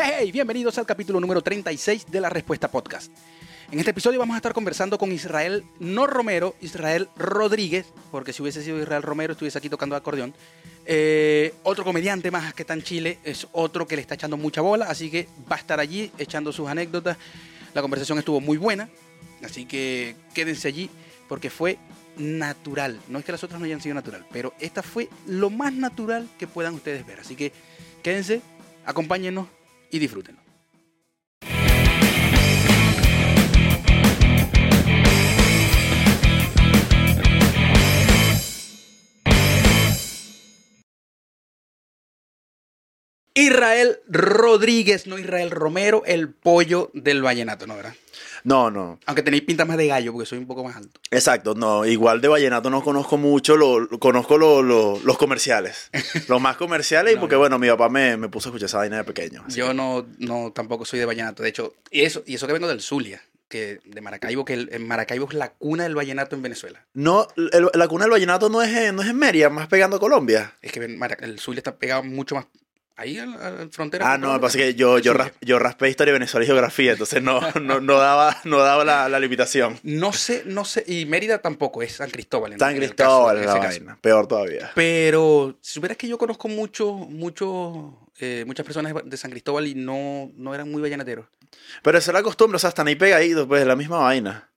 Hey, bienvenidos al capítulo número 36 de la Respuesta Podcast. En este episodio vamos a estar conversando con Israel, no Romero, Israel Rodríguez, porque si hubiese sido Israel Romero estuviese aquí tocando acordeón. Eh, otro comediante más que está en Chile, es otro que le está echando mucha bola, así que va a estar allí echando sus anécdotas. La conversación estuvo muy buena, así que quédense allí porque fue natural. No es que las otras no hayan sido natural, pero esta fue lo más natural que puedan ustedes ver. Así que quédense, acompáñenos y disfrútenlo. Israel Rodríguez, no Israel Romero, el pollo del vallenato, ¿no, verdad? No, no. Aunque tenéis pinta más de gallo, porque soy un poco más alto. Exacto, no. Igual de vallenato no conozco mucho, lo, lo- conozco lo- lo- los comerciales. los más comerciales, y No, porque, yo- bueno, mi papá me, me puso a escuchar esa vaina de pequeño. Yo que- no, no tampoco soy de vallenato. De hecho, y eso, y eso que vengo del Zulia, que de Maracaibo, que el- en Maracaibo es la cuna del vallenato en Venezuela. No, el- la cuna del vallenato no es, en, no es en Mérida, más pegando a Colombia. Es que el Zulia está pegado mucho más ahí a la, frontera. Ah, no, pasa que yo, yo, ras- yo raspé historia Venezuela y geografía, entonces no, no, no daba, no daba la, la limitación. No sé, no sé. Y Mérida tampoco, es San Cristóbal. en- San Cristóbal caso- es en la vaina, peor todavía. Pero si supieras que yo conozco mucho, mucho, eh, muchas personas de San Cristóbal y no, no eran muy vallenateros. Pero la costumbre, o sea, están ahí pegaditos, pues, la misma vaina.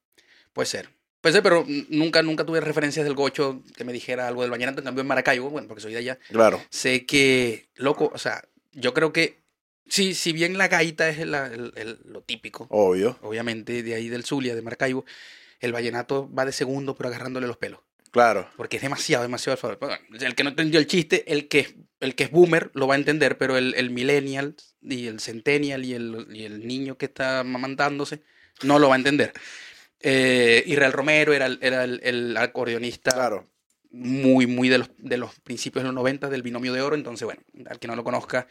Puede ser. Puede ser, pero nunca, nunca tuve referencias del gocho que me dijera algo del vallenato. En cambio, en Maracaibo, bueno, porque soy de allá, Claro. sé que, loco, o sea, yo creo que, sí, si bien la gaita es la- el- el- lo típico, Obvio. obviamente de ahí del Zulia, de Maracaibo, el vallenato va de segundo, pero agarrándole los pelos. Claro. Porque es demasiado, demasiado. Bueno, el que no entendió el chiste, el que, es- el que es boomer lo va a entender, pero el, el millennial y el centennial y el, y el niño que está mamantándose no lo va a entender. Eh, Israel Romero era, el, era el, el acordeonista Claro. muy, muy de los, de los principios de los 90 del binomio de oro. Entonces, bueno, al que no lo conozca,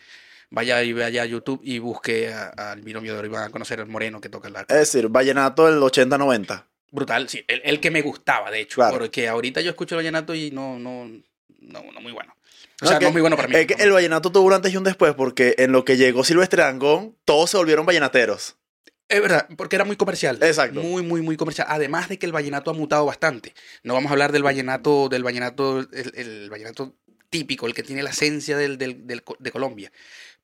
vaya y vaya a YouTube y busque al binomio de oro y van a conocer al moreno que toca el arco. Es decir, vallenato del 80-90. Brutal, sí, el, el que me gustaba, de hecho, Claro. porque ahorita yo escucho el vallenato y no, no, no, no muy bueno. O sea, que- no muy bueno para mí. Es que no. el vallenato tuvo un antes y un después, porque en lo que llegó Silvestre Dangond, todos se volvieron vallenateros. Es verdad, porque era muy comercial. Exacto. Muy, muy, muy comercial. Además de que el vallenato ha mutado bastante. No vamos a hablar del vallenato, del vallenato, el, el vallenato típico, el que tiene la esencia del, del- del co- de Colombia.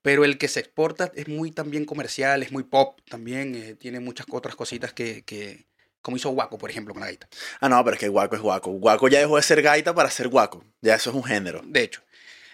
Pero el que se exporta es muy también comercial, es muy pop también, eh, tiene muchas otras cositas que, que, como hizo Waco, por ejemplo, con la gaita. Ah, no, pero es que guaco es guaco. Guaco ya dejó de ser gaita para ser guaco. Ya eso es un género. De hecho.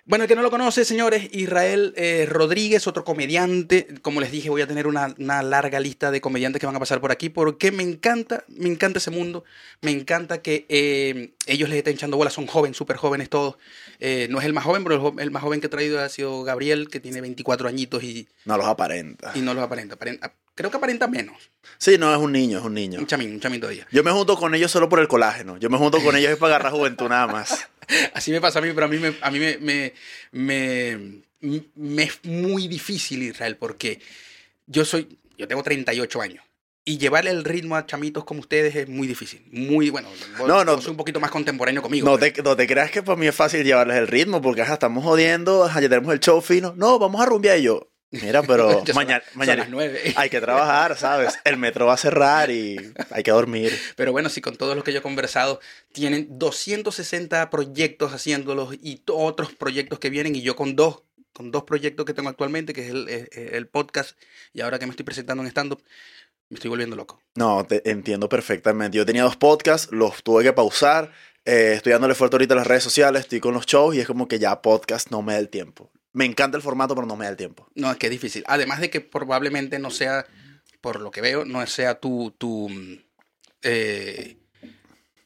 Bueno, el que no lo conoce, señores, Israel eh, Rodríguez, otro comediante. Como les dije, voy a tener una, una larga lista de comediantes que van a pasar por aquí porque me encanta, me encanta ese mundo. Me encanta que eh, ellos les estén echando bolas, son jóvenes, súper jóvenes todos. Eh, no es el más joven, pero el, jo- el más joven que he traído ha sido Gabriel, que tiene 24 añitos y, No los aparenta. y no los aparenta. Aparenta- Creo que aparenta menos. Sí, no, es un niño, es un niño. Un chamín, un chamín todavía. Yo me junto con ellos solo por el colágeno. Yo me junto con ellos es para agarrar juventud nada más. Así me pasa a mí, pero a mí me, a mí me, me, me, me es muy difícil, Israel, porque yo soy, yo tengo 38 años. Y llevarle el ritmo a chamitos como ustedes es muy difícil. Muy, bueno, vos, No, no. vos un poquito más contemporáneo conmigo. No pero- te, no te creas que para mí es fácil llevarles el ritmo, porque ajá, estamos jodiendo, ajá, ya tenemos el show fino. No, vamos a rumbear y yo. Mira, pero mañana, mañana hay que trabajar, ¿sabes? El metro va a cerrar y hay que dormir. Pero bueno, si con todos los que yo he conversado tienen 260 proyectos haciéndolos y otros proyectos que vienen y yo con dos, con dos proyectos que tengo actualmente, que es el, eh, eh, el podcast y ahora que me estoy presentando en stand-up, me estoy volviendo loco. No, te entiendo perfectamente. Yo tenía dos podcasts, los tuve que pausar. eh, estoy dándole fuerte ahorita a las redes sociales, estoy con los shows y es como que ya podcast no me da el tiempo. Me encanta el formato, pero no me da el tiempo. No, es que es difícil. Además de que probablemente no sea, por lo que veo, no sea tu, tu, mm, eh,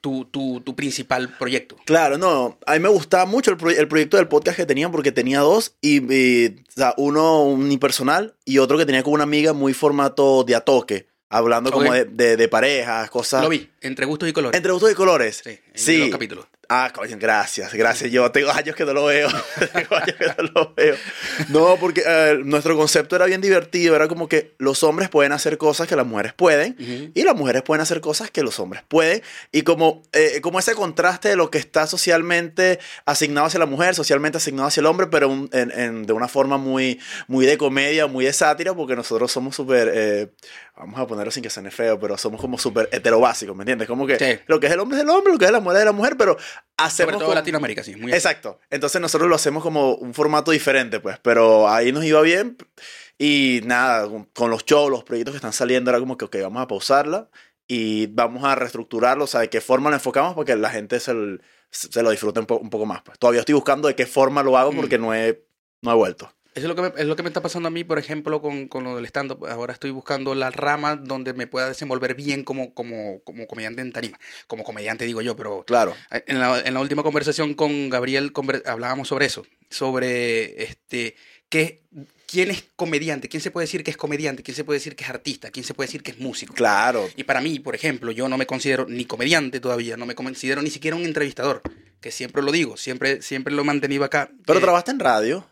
tu, tu, tu principal proyecto. Claro, no, a mí me gustaba mucho el, proy- el proyecto del podcast que tenía porque tenía dos, y, y, o sea, uno unipersonal y otro que tenía con una amiga muy formato de a toque, hablando como de, de, de parejas, cosas. Lo vi, entre gustos y colores. Entre gustos y colores. Sí, en Sí. los capítulos. Ah, coño, gracias, gracias. Yo tengo años que no lo veo. tengo años que no lo veo. No, porque eh, nuestro concepto era bien divertido. Era como que los hombres pueden hacer cosas que las mujeres pueden y las mujeres pueden hacer cosas que los hombres pueden. Y como, eh, como ese contraste de lo que está socialmente asignado hacia la mujer, socialmente asignado hacia el hombre, pero un- en- en- de una forma muy, muy de comedia, muy de sátira, porque nosotros somos súper, eh, vamos a ponerlo sin que suene feo, pero somos como súper heterobásicos, ¿me entiendes? Como que Sí. lo que es el hombre es el hombre, lo que es la mujer es la mujer, pero hacemos... Sobre todo como- Latinoamérica, sí. Muy Exacto. Entonces nosotros lo hacemos como un formato diferente, pues. Pero ahí nos iba bien. Y nada, con- los shows, los proyectos que están saliendo, era como que, ok, vamos a pausarla y vamos a reestructurarlo. O sea, de qué forma lo enfocamos para que la gente se, lo- se lo disfrute un, po- un poco más. Pues. Todavía estoy buscando de qué forma lo hago Mm. porque no he, no he vuelto. Eso es lo que me, es lo que me está pasando a mí, por ejemplo, con, con lo del stand-up. Ahora estoy buscando la rama donde me pueda desenvolver bien como, como, como comediante en tarima. Como comediante, digo yo, pero Claro. en la, en la última conversación con Gabriel conver- hablábamos sobre eso. Sobre este qué, quién es comediante, quién se puede decir que es comediante, quién se puede decir que es artista, quién se puede decir que es músico. Claro. Y para mí, por ejemplo, yo no me considero ni comediante todavía, no me considero ni siquiera un entrevistador, que siempre lo digo, siempre, siempre lo he mantenido acá. Pero eh, trabajaste en radio.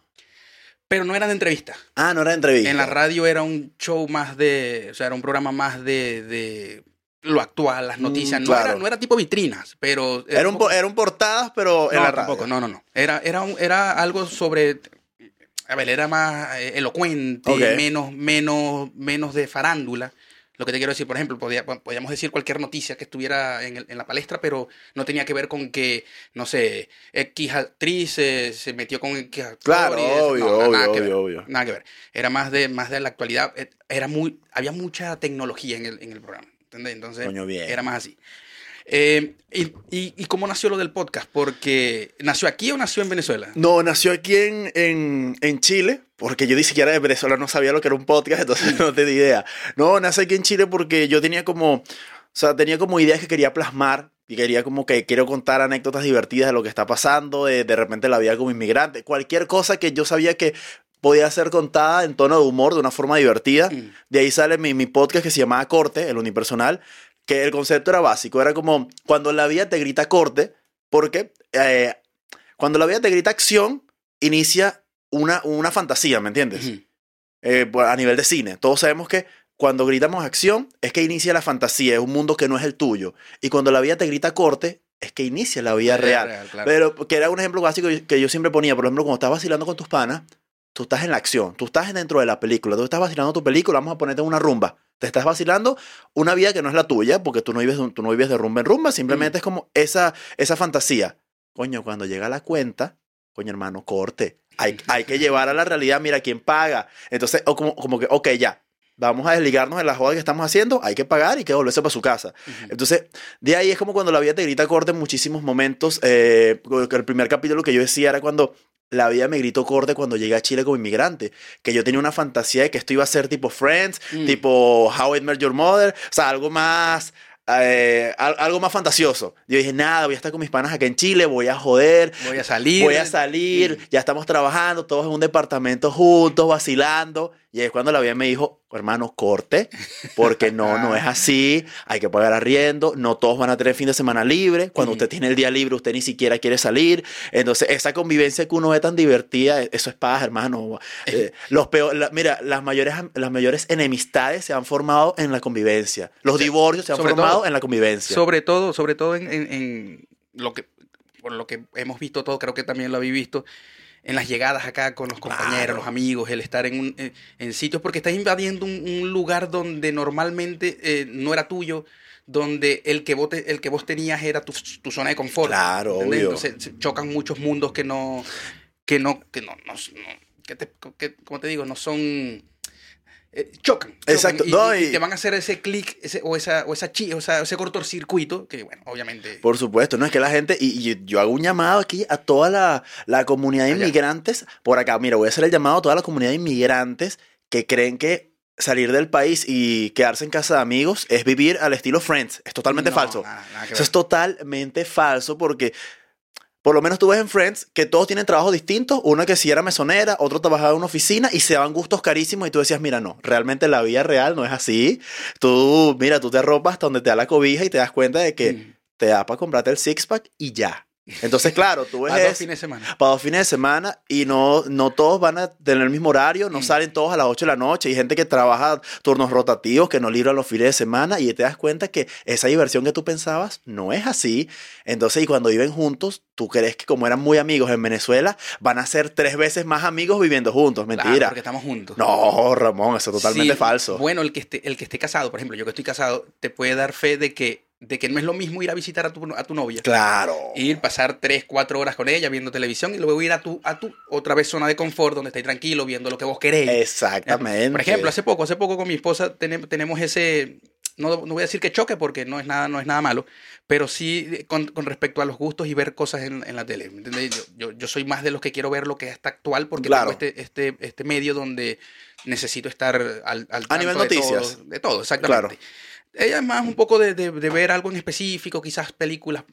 Pero no era de entrevista. Ah, no era entrevista. En la radio era un show más de, o sea, era un programa más de, de lo actual, las Mm, noticias. no, era, no era tipo vitrinas, pero... Era un, poco- po- era un portadas, pero en no, la radio. tampoco, no, no, no. Era, era, un- era algo sobre... A ver, era más eh, elocuente, menos, menos, menos de farándula. Lo que te quiero decir, por ejemplo, podía- podíamos decir cualquier noticia que estuviera en, el- en la palestra, pero no tenía que ver con que, no sé, X actriz se metió con X actor. Claro, obvio, No, nada obvio, que ver. obvio, obvio. Nada que ver. Era más de, más de la actualidad. Eh, Era muy, había mucha tecnología en el, en el programa. ¿Entendés? Entonces, Coño, bien. era más así. Eh, y, y, ¿Y cómo nació lo del podcast? Porque, ¿nació aquí o nació en Venezuela? No, nació aquí en, en, en Chile, porque yo ni siquiera de Venezuela no sabía lo que era un podcast, entonces no tenía idea. No, nace aquí en Chile porque yo tenía como, o sea, tenía como ideas que quería plasmar y quería como que quiero contar anécdotas divertidas de lo que está pasando, de, de repente la vida como inmigrante, cualquier cosa que yo sabía que podía ser contada en tono de humor, de una forma divertida. Mm. De ahí sale mi, mi podcast que se llamaba Corte, el unipersonal, que el concepto era básico, era como cuando la vida te grita corte, porque eh, cuando la vida te grita acción, inicia una, una fantasía, ¿me entiendes? Eh, pues, a nivel de cine. Todos sabemos que cuando gritamos acción es que inicia la fantasía, es un mundo que no es el tuyo. Y cuando la vida te grita corte, es que inicia la vida real. claro. Pero que era un ejemplo básico que yo siempre ponía, por ejemplo, cuando estás vacilando con tus panas, tú estás en la acción, tú estás dentro de la película, tú estás vacilando tu película, vamos a ponerte una rumba. Te estás vacilando una vida que no es la tuya, porque tú no vives, tú no vives de rumba en rumba, simplemente es como esa, esa fantasía. Coño, cuando llega la cuenta, coño hermano, corte. Hay, hay que llevar a la realidad, mira quién paga. Entonces, o como, como que, ok, ya, vamos a desligarnos de la joda que estamos haciendo, hay que pagar y que volverse para su casa. Entonces, de ahí es como cuando la vida te grita corte en muchísimos momentos. Eh, el primer capítulo que yo decía era cuando la vida me gritó corte cuando llegué a Chile como inmigrante. Que yo tenía una fantasía de que esto iba a ser tipo Friends, Mm. tipo How I Met Your Mother, o sea, algo más. eh, al- algo más fantasioso. Yo dije, nada, voy a estar con mis panas acá en Chile, voy a joder, Voy a salir. voy a salir, ya estamos trabajando, todos en un departamento juntos, vacilando. Y es cuando la vida me dijo, hermano, corte, porque no, no es así, hay que pagar arriendo, no todos van a tener fin de semana libre, cuando usted tiene el día libre usted ni siquiera quiere salir. Entonces, esa convivencia que uno ve tan divertida, eso es paz, hermano. Eh, los peor, la- mira, las mayores, las mayores enemistades se han formado en la convivencia. Los divorcios se han sobre formado todo- en la convivencia. Sobre todo, sobre todo en, en- en lo que, por lo que hemos visto todo, creo que también lo habéis visto, en las llegadas acá con los compañeros, Claro. los amigos, el estar en, un- en, en sitios, porque estás invadiendo un, un lugar donde normalmente eh, no era tuyo, donde el que, vos te- el que vos tenías era tu, tu zona de confort. Claro, obvio. Entonces se chocan muchos mundos que no, que no, que no, no- no- que te, que, como te digo, no son... eh, chocan, chocan Exacto, y, no, y- y y- te van a hacer ese clic ese, o esa o esa chi, o sea, ese cortocircuito que bueno obviamente Por supuesto, no es que la gente, y, y yo hago un llamado aquí a toda la, la comunidad de inmigrantes, por acá, mira, voy a hacer el llamado a toda la comunidad de inmigrantes que creen que salir del país y quedarse en casa de amigos es vivir al estilo Friends. Es totalmente no, falso. nada- nada que Eso es totalmente falso porque por lo menos tú ves en Friends que todos tienen trabajos distintos. Una que sí era mesonera, otro trabajaba en una oficina y se daban gustos carísimos y tú decías, mira, no, realmente la vida real no es así. Tú, mira, tú te arropas hasta donde te da la cobija y te das cuenta de que Mm. te da para comprarte el six-pack y ya. Entonces, claro, tú ves A dos fines de semana. para dos fines de semana y no, no todos van a tener el mismo horario, no Mm. salen todos a las 8 de la noche. Hay gente que trabaja turnos rotativos, que no libran los fines de semana y te das cuenta que esa diversión que tú pensabas no es así. Entonces, y cuando viven juntos, tú crees que como eran muy amigos en Venezuela, van a ser tres veces más amigos viviendo juntos. Claro, Mentira. porque estamos juntos. no, Ramón, eso es totalmente Sí, falso. Bueno, el que, esté, el que esté casado, por ejemplo, yo que estoy casado, te puede dar fe de que, de que no es lo mismo ir a visitar a tu, a tu novia. Claro. Ir, pasar 3, 4 horas con ella viendo televisión y luego ir a tu, a tu otra vez zona de confort donde estáis tranquilo viendo lo que vos queréis. Exactamente. Por ejemplo, hace poco, hace poco con mi esposa tenem- tenemos ese, no, no voy a decir que choque porque no es nada, no es nada malo, pero sí con, con respecto a los gustos y ver cosas en, en la tele. ¿me entendés? Yo, yo, yo soy más de los que quiero ver lo que está actual porque Claro. tengo este, este, este medio donde necesito estar al, al A nivel tanto de noticias. todo, de todo, exactamente. Ella es más un poco de, de- de ver algo en específico, quizás películas,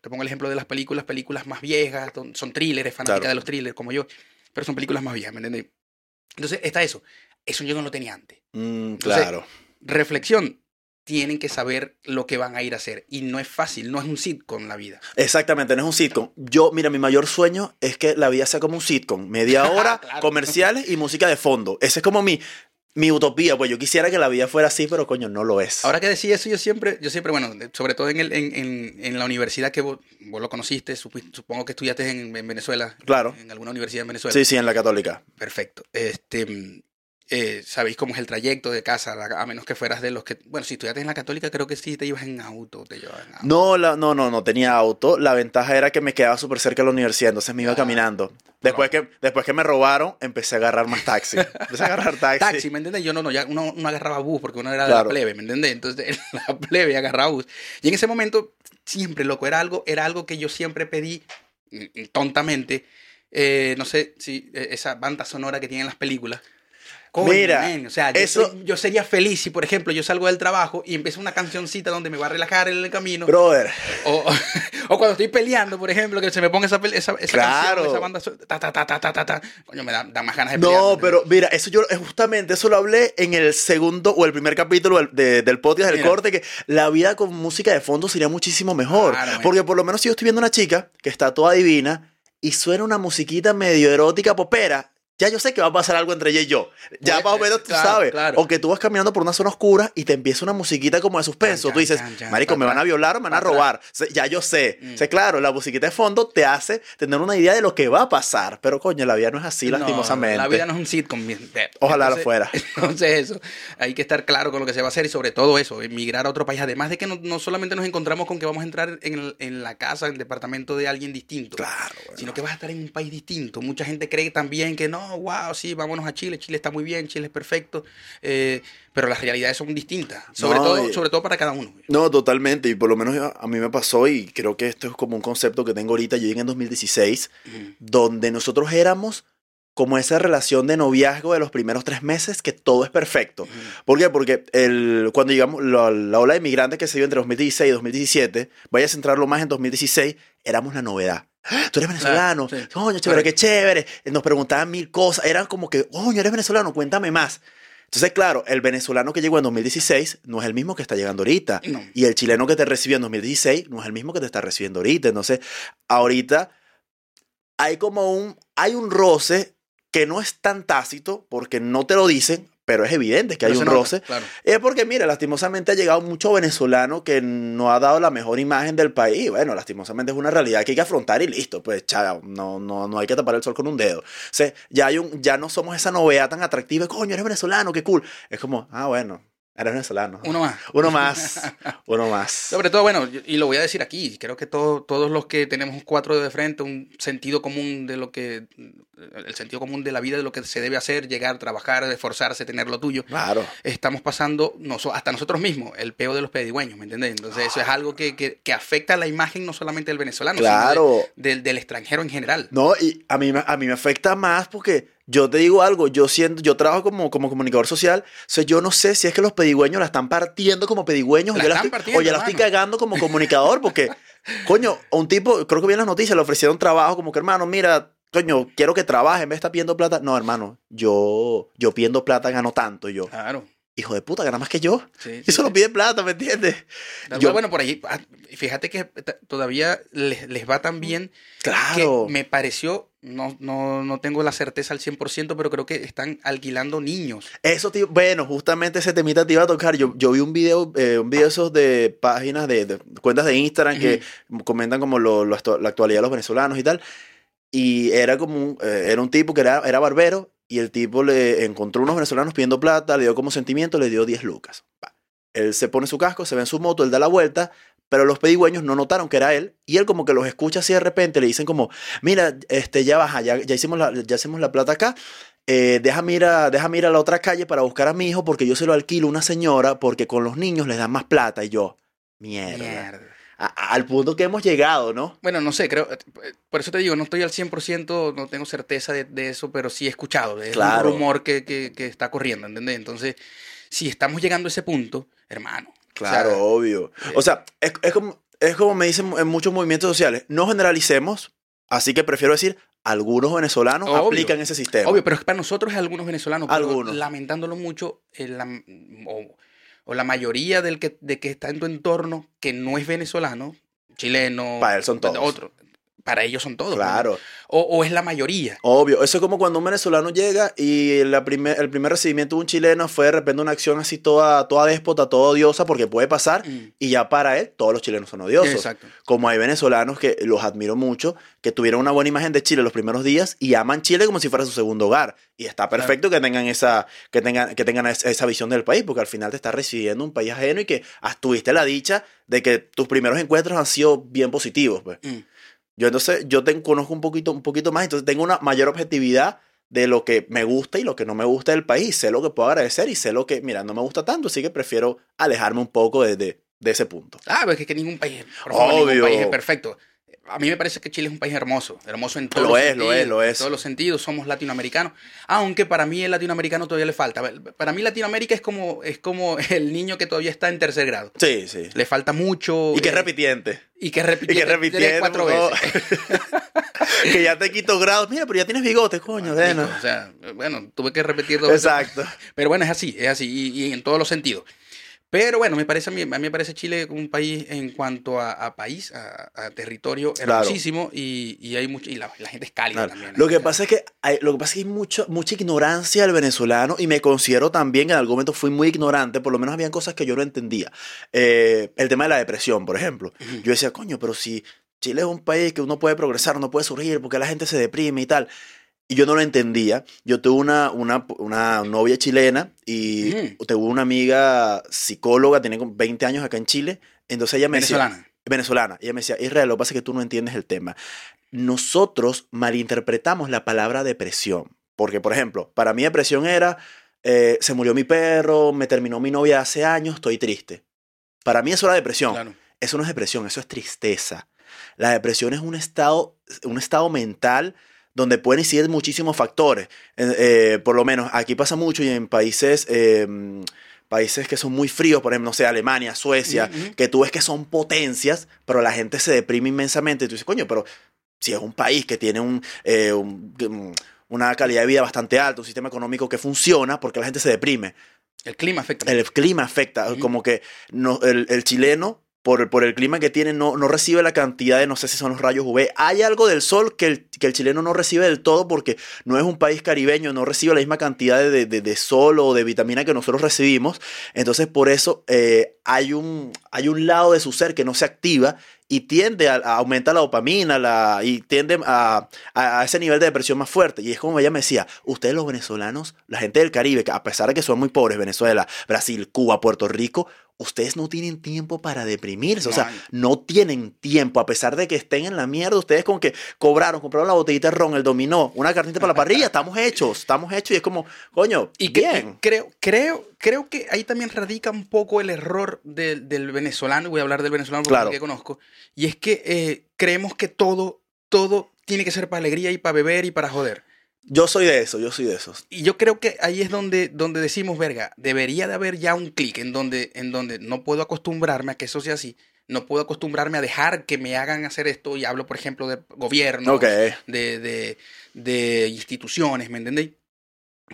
te pongo el ejemplo de las películas, películas más viejas, son- son thrillers, fanática Claro. de los thrillers como yo, pero son películas más viejas, ¿me entiendes? Entonces está eso. Eso yo no lo tenía antes. Mm, Entonces, claro. Reflexión. Tienen que saber lo que van a ir a hacer. Y no es fácil, no es un sitcom la vida. Exactamente, no es un sitcom. Yo, mira, mi mayor sueño es que la vida sea como un sitcom. Media hora, Claro. comerciales y música de fondo. Ese es como mi, mi utopía. Pues yo quisiera que la vida fuera así, pero coño, no lo es. Ahora que decía eso, yo siempre, yo siempre, bueno, sobre todo en, el, en, en, en la universidad que vos, vos lo conociste, supongo que estudiaste en, en Venezuela. Claro. En alguna universidad en Venezuela. Sí, sí, en la católica. Perfecto. Este, eh, sabéis cómo es el trayecto de casa, a menos que fueras de los que. Bueno, si estudiaste en la Católica, creo que sí te ibas en auto. Te llevabas en auto. No, la, no, no, no tenía auto. La ventaja era que me quedaba súper cerca de la universidad, entonces me iba Ah. caminando. Después que, después que me robaron, empecé a agarrar más taxi. Empecé a agarrar taxi. Taxi, ¿me entiendes? Yo no, no, ya uno, uno agarraba bus porque uno era de Claro. la plebe, ¿me entiendes? Entonces, la plebe agarraba bus. Y en ese momento, siempre, loco, era algo, era algo que yo siempre pedí mm, tontamente. eh, no sé si eh, esa banda sonora que tienen las películas. Coño, Mira, o sea, yo, eso- soy- yo sería feliz si, por ejemplo, yo salgo del trabajo y empieza una cancioncita donde me va a relajar en el camino. Brother, O, o cuando estoy peleando, por ejemplo, que se me ponga esa, esa, esa Claro. canción, esa banda. Ta, ta, ta, ta, ta, ta, ta. Coño, me da, da más ganas de pelear. No, ¿me pero mira, eso yo justamente eso lo hablé en el segundo o el primer capítulo del, de- del podcast del Mira. corte, que la vida con música de fondo sería muchísimo mejor. Claro, man. porque por lo menos si yo estoy viendo una chica que está toda divina y suena una musiquita medio erótica popera. Ya yo sé que va a pasar algo entre ella y yo. Ya Pues, más o menos tú claro, sabes. claro. O que tú vas caminando por una zona oscura y te empieza una musiquita como de suspenso. Chan, tú dices, marico, me van a violar o me van a pa' atrás". robar. Ya yo sé. Mm. O sea, claro, la musiquita de fondo te hace tener una idea de lo que va a pasar. Pero coño, la vida no es así, No, lastimosamente. La vida no es un sitcom. Ojalá lo fuera. Entonces, eso. Hay que estar claro con lo que se va a hacer y, sobre todo, eso, emigrar a otro país. Además de que no, no solamente nos encontramos con que vamos a entrar en, el- en la casa, en el departamento de alguien distinto, Claro, bueno. sino que vas a estar en un país distinto. Mucha gente cree también que no, wow, sí, vámonos a Chile. Chile está muy bien, Chile es perfecto. eh, pero las realidades son distintas. Sobre, No, todo, y- sobre todo para cada uno. No, totalmente. Y por lo menos a, mí me pasó, y creo que esto es como un concepto que tengo ahorita. Yo llegué en 2016, Ujú. donde nosotros éramos como esa relación de noviazgo de los primeros tres meses, que todo es perfecto. ¿Por qué? Porque el, cuando llegamos, la, la ola de inmigrantes que se dio entre 2016 y 2017, vaya a centrarlo más en 2016, éramos la novedad. ¡Ah! Tú eres venezolano, sí. coño, chévere, qué chévere. Nos preguntaban mil cosas, eran como que, coño, eres venezolano, cuéntame más. Entonces, claro, el venezolano que llegó en 2016 no es el mismo que está llegando ahorita. No. Y el chileno que te recibió en 2016 no es el mismo que te está recibiendo ahorita. Entonces, ahorita hay como un, hay un roce que no es tan tácito porque no te lo dicen, pero es evidente que hay Pero un se nota, roce. Claro. Es porque, mira, lastimosamente ha llegado mucho venezolano que no ha dado la mejor imagen del país. Bueno, lastimosamente es una realidad que hay que afrontar y listo. Pues, chao, no, no, no hay que tapar el sol con un dedo. O sea, ya, hay un, ya no somos esa novedad tan atractiva. Coño, eres venezolano, qué cool. Es como, ah, bueno, eres venezolano. Uno más. Uno más. Uno más. Sobre todo, bueno, y lo voy a decir aquí, creo que todo- todos los que tenemos un cuatro de frente, un sentido común de lo que, el sentido común de la vida, de lo que se debe hacer, llegar, trabajar, esforzarse, tener lo tuyo, Claro. estamos pasando, hasta nosotros mismos, el peo de los pedigüeños, ¿me entiendes? Entonces eso es algo que, que, que afecta la imagen no solamente del venezolano, Claro. sino de- del, del extranjero en general. No, y a mí, a mí me afecta más porque yo te digo algo, yo siento, yo trabajo como, como comunicador social, o sea, yo no sé si es que los pedigüeños la están partiendo como pedigüeños La o, yo la estoy, o ya la estoy cagando como comunicador porque, coño, a un tipo, creo que vi en las noticias, le ofrecieron trabajo como que, hermano, mira, coño, quiero que trabaje en vez de estar pidiendo plata. No, hermano, yo, yo pidiendo plata gano tanto yo. Claro. Hijo de puta, gana más que yo. Sí, Y solo sí. pide plata, ¿me entiendes? Yo, Yo- bueno, por ahí, ah, fíjate que todavía les, les va tan bien Claro. que me pareció, no, no, no tengo la certeza al 100%, pero creo que están alquilando niños. Eso, tío, bueno, justamente ese temita te iba a tocar. Yo, yo vi un video, eh, un video esos de páginas de, de cuentas de Instagram que comentan como lo- la actualidad de los venezolanos y tal. Y era como un, eh, era un tipo que era, era barbero y el tipo le encontró unos venezolanos pidiendo plata, le dio como sentimiento, le dio 10 lucas. Él se pone su casco, se ve en su moto, él da la vuelta, pero los pedigüeños no notaron que era él y él como que los escucha así de repente, le dicen como, mira, este, ya baja, ya, ya, hicimos, la, ya hicimos la plata acá, eh, déjame, ir a, a la otra calle para buscar a mi hijo porque yo se lo alquilo a una señora porque con los niños les dan más plata y yo, mierda. Mierda. A- al punto que hemos llegado, ¿no? Bueno, no sé, creo, eh, por eso te digo, no estoy al 100%, no tengo certeza de, de eso, pero sí he escuchado, es Claro. un rumor que, que, que está corriendo, ¿entendés? Entonces, si estamos llegando a ese punto, hermano. o Claro, sea, obvio. O sea, es, es como, es como me dicen en muchos movimientos sociales, no generalicemos, así que prefiero decir, algunos venezolanos Obvio. aplican ese sistema. Obvio, pero es que para nosotros es algunos venezolanos, Algunos. lamentándolo mucho, el la- o la mayoría del que, de que está en tu entorno que no es venezolano, chileno, Para él son todos. otro, para ellos son todos. Claro, ¿no? O, o es la mayoría. obvio. Eso es como cuando un venezolano llega y la primer, el primer recibimiento de un chileno fue de repente una acción así toda, toda déspota, toda odiosa, porque puede pasar, Mm, y ya para él todos los chilenos son odiosos. Exacto. Como hay venezolanos que los admiro mucho, que tuvieron una buena imagen de Chile los primeros días y aman Chile como si fuera su segundo hogar. Y está perfecto que tengan esa, que tengan, que tengan es- esa visión del país, porque al final te estás recibiendo un país ajeno y que has- tuviste la dicha de que tus primeros encuentros han sido bien positivos. Pues. Mm. Yo entonces, yo te conozco un poquito, un poquito más, entonces tengo una mayor objetividad de lo que me gusta y lo que no me gusta del país. Sé lo que puedo agradecer y sé lo que, mira, no me gusta tanto, así que prefiero alejarme un poco de, de- de ese punto. Ah, pero es que ningún país, por favor, ningún país es perfecto. A mí me parece que Chile es un país hermoso, hermoso en todos Lo los es, sentidos. lo es, lo es. En todos los sentidos, somos latinoamericanos. Aunque para mí el latinoamericano todavía le falta. Para mí Latinoamérica es como, es como el niño que todavía está en tercer grado. Sí, sí. Le falta mucho. Y que eh, repitiente. Y que Y repitiendo, que tres, repitiendo. cuatro veces. que ya te quito grados. Mira, pero ya tienes bigote, coño. Marico, bueno. O sea, bueno, tuve que repetir dos veces. Exacto. Pero bueno, es así, es así, y, y en todos los sentidos. Pero bueno, me parece a mí, me parece Chile un país en cuanto a, a país, a, a territorio Claro. hermosísimo y, y hay mucho, y la, la gente es cálida Claro. también. Lo que pasa es que hay, lo que pasa es que hay mucho, mucha ignorancia del venezolano y me considero también que en algún momento fui muy ignorante, por lo menos habían cosas que yo no entendía. Eh, el tema de la depresión, por ejemplo. Yo decía, coño, pero si Chile es un país que uno puede progresar, uno puede surgir, porque la gente se deprime y tal. Y yo no lo entendía. Yo tuve una, una, una novia chilena y Ujú. tuve una amiga psicóloga, tiene como 20 años acá en Chile. Entonces ella me decía, Venezolana. venezolana. Ella me decía, Israel, lo que pasa es que tú no entiendes el tema. Nosotros malinterpretamos la palabra depresión. Porque, por ejemplo, para mí depresión era, eh, se murió mi perro, me terminó mi novia hace años, estoy triste. Para mí eso era depresión. Claro. Eso no es depresión, eso es tristeza. La depresión es un estado, un estado mental donde pueden incidir muchísimos factores. Eh, por lo menos aquí pasa mucho y en países, eh, países que son muy fríos, por ejemplo, no sé, Alemania, Suecia, que tú ves que son potencias, pero la gente se deprime inmensamente. Y tú dices, coño, pero si es un país que tiene un, eh, un- un- una calidad de vida bastante alta, un sistema económico que funciona, porque la gente se deprime. El clima afecta. El clima afecta, como que no, el, el chileno, por, por el clima que tiene, no, no recibe la cantidad de, no sé si son los rayos UV. Hay algo del sol que el, que el chileno no recibe del todo porque no es un país caribeño, no recibe la misma cantidad de, de- sol o de vitamina que nosotros recibimos. Entonces, por eso eh, hay, un, hay un lado de su ser que no se activa y tiende a, a aumentar la dopamina la, y tiende a, a, a ese nivel de depresión más fuerte. Y es como ella me decía, ustedes los venezolanos, la gente del Caribe, que a pesar de que son muy pobres, Venezuela, Brasil, Cuba, Puerto Rico, ustedes no tienen tiempo para deprimirse. O sea, no tienen tiempo, a pesar de que estén en la mierda, ustedes como que cobraron, compraron la botellita de ron, el dominó, una carnita para la parrilla, estamos hechos, estamos hechos y es como, coño, Y que, bien. creo, creo, creo que ahí también radica un poco el error del, del venezolano, voy a hablar del venezolano porque Claro. es que conozco, y es que eh, creemos que todo, todo tiene que ser para alegría y para beber y para joder. Yo soy de eso, yo soy de esos. Y yo creo que ahí es donde, donde decimos, verga, debería de haber ya un clic en donde, en donde no puedo acostumbrarme a que eso sea así, no puedo acostumbrarme a dejar que me hagan hacer esto, y hablo, por ejemplo, de gobierno, de, de, de instituciones, ¿me entendéis?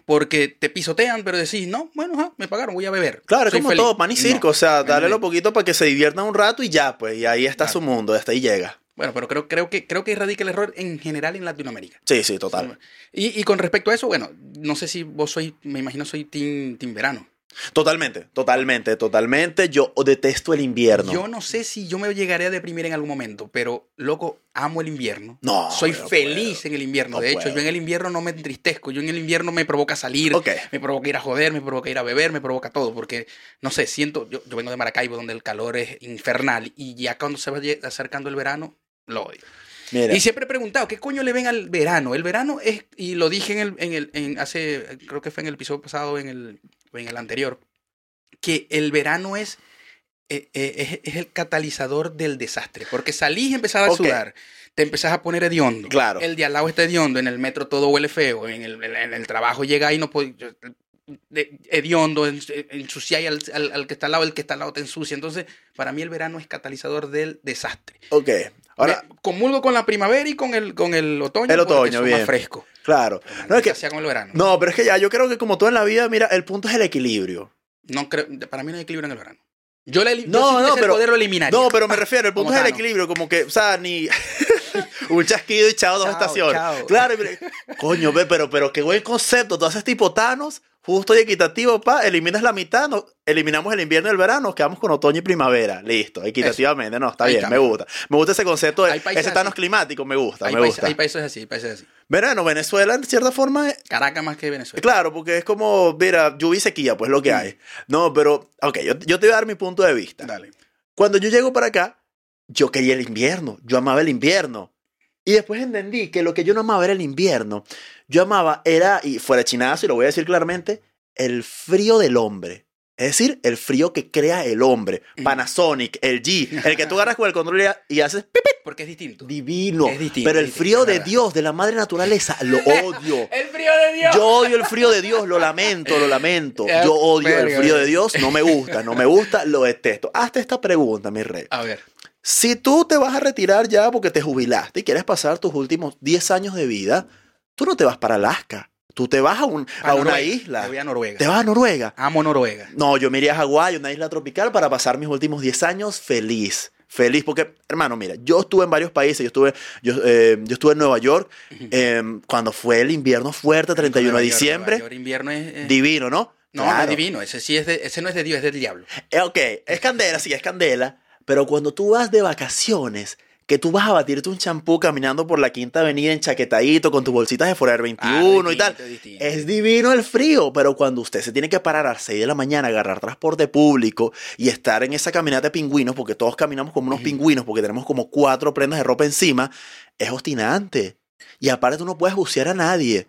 porque te pisotean, pero decís, no, bueno, ajá, me pagaron, voy a beber. Claro, es como feliz". todo, pan y No, circo. o sea, dale lo poquito para que se diviertan un rato y ya, pues. Y ahí está Claro. su mundo, hasta ahí llega. Bueno, pero creo, creo, que, creo que radica el error en general en Latinoamérica. Sí, sí, total. Y, y con respecto a eso, bueno, no sé si vos sois, me imagino soy team, team verano. Totalmente, totalmente, totalmente. Yo detesto el invierno. Yo no sé si yo me llegaré a deprimir en algún momento, pero loco, amo el invierno. No, Soy feliz puedo. en el invierno. No de hecho, puedo. yo en el invierno no me entristezco. Yo en el invierno me provoca salir, Ok. me provoca ir a joder, me provoca ir a beber, me provoca todo. Porque, no sé, siento, yo, yo vengo de Maracaibo, donde el calor es infernal. Y ya cuando se va acercando el verano, lo odio. Mira, Y siempre he preguntado, ¿qué coño le ven al verano? El verano es, y lo dije en el, en el, en hace, creo que fue en el episodio pasado, en el, en el anterior, que el verano es, eh, eh, es, es el catalizador del desastre. Porque salís y empezás a sudar, te empezás a poner hediondo. Claro. El de al lado está hediondo, en el metro todo huele feo, en el, en el trabajo llega y no puede... de- hediondo, en- ensuciáis al, al, al que está al lado, el que está al lado te ensucia. Entonces, para mí el verano es catalizador del desastre. ok. Ahora, Me- comulgo con la primavera y con el, con el otoño. El otoño, bien. más fresco. claro. No, es que, sea con el verano. no, pero es que ya, yo creo que como todo en la vida, mira, el punto es el equilibrio. No creo, para mí no hay equilibrio en el verano. Yo, le, No, no, pero- poder lo. No, pero me refiero, el punto es el equilibrio, como que, o sea, ni un chasquido y chao dos Chao, estaciones. chao. Claro, mire, coño, ve, pero, pero qué buen concepto. Tú haces tipo Thanos, justo y equitativo, pa, eliminas la mitad, no, eliminamos el invierno y el verano, nos quedamos con otoño y primavera. Listo, equitativamente, no, está Ahí bien, me gusta. Me gusta ese concepto, de, ese Thanos climático, me gusta, hay, me países, gusta. hay países así, hay países así. Verano, Venezuela, en cierta forma, es- Caracas más que Venezuela. Claro, porque es como, mira, lluvia y sequía, pues lo que Mm. hay. No, pero, ok, yo, yo te voy a dar mi punto de vista. Dale. Cuando yo llego para acá, yo quería el invierno, yo amaba el invierno. Y después entendí que lo que yo no amaba era el invierno. Yo amaba, era, y fuera chinazo, y lo voy a decir claramente, el frío del hombre. Es decir, el frío que crea el hombre. Mm. Panasonic, el G, el que tú agarras con el control y- y haces pip, Porque es distinto. divino. Es distinto, Pero el distinto, frío de. Dios, de la madre naturaleza, lo odio. El frío de Dios. Yo odio el frío de Dios, lo lamento, lo lamento. Yo odio el frío de. Dios, no me gusta, no me gusta, lo detesto. Hazte esta pregunta, mi rey. A ver. Si tú te vas a retirar ya porque te jubilaste y quieres pasar tus últimos 10 años de vida, tú no te vas para Alaska. Tú te vas a, un- a a una isla. Me voy a Noruega. Te vas a Noruega. Amo Noruega. No, yo me iría a Hawái, una isla tropical, para pasar mis últimos 10 años feliz. Feliz, porque, hermano, mira, yo estuve en varios países, yo estuve, yo, eh, yo estuve en Nueva York eh, cuando fue el invierno fuerte, 31 de Nueva York, diciembre. Nueva York, invierno es... es- Divino, ¿no? no, no es divino. Ese, sí es de- ese no es de Dios, es del diablo. Eh, ok, es candela, sí, es candela, pero cuando tú vas de vacaciones, que tú vas a batirte un champú caminando por la Quinta Avenida enchaquetadito con tus bolsitas de Forever 21 y tal, distinto, es divino el frío, pero cuando usted se tiene que parar a las 6 de la mañana, agarrar transporte público y estar en esa caminata de pingüinos, porque todos caminamos como unos pingüinos, porque tenemos como cuatro prendas de ropa encima, es obstinante. Y aparte tú no puedes bucear a nadie.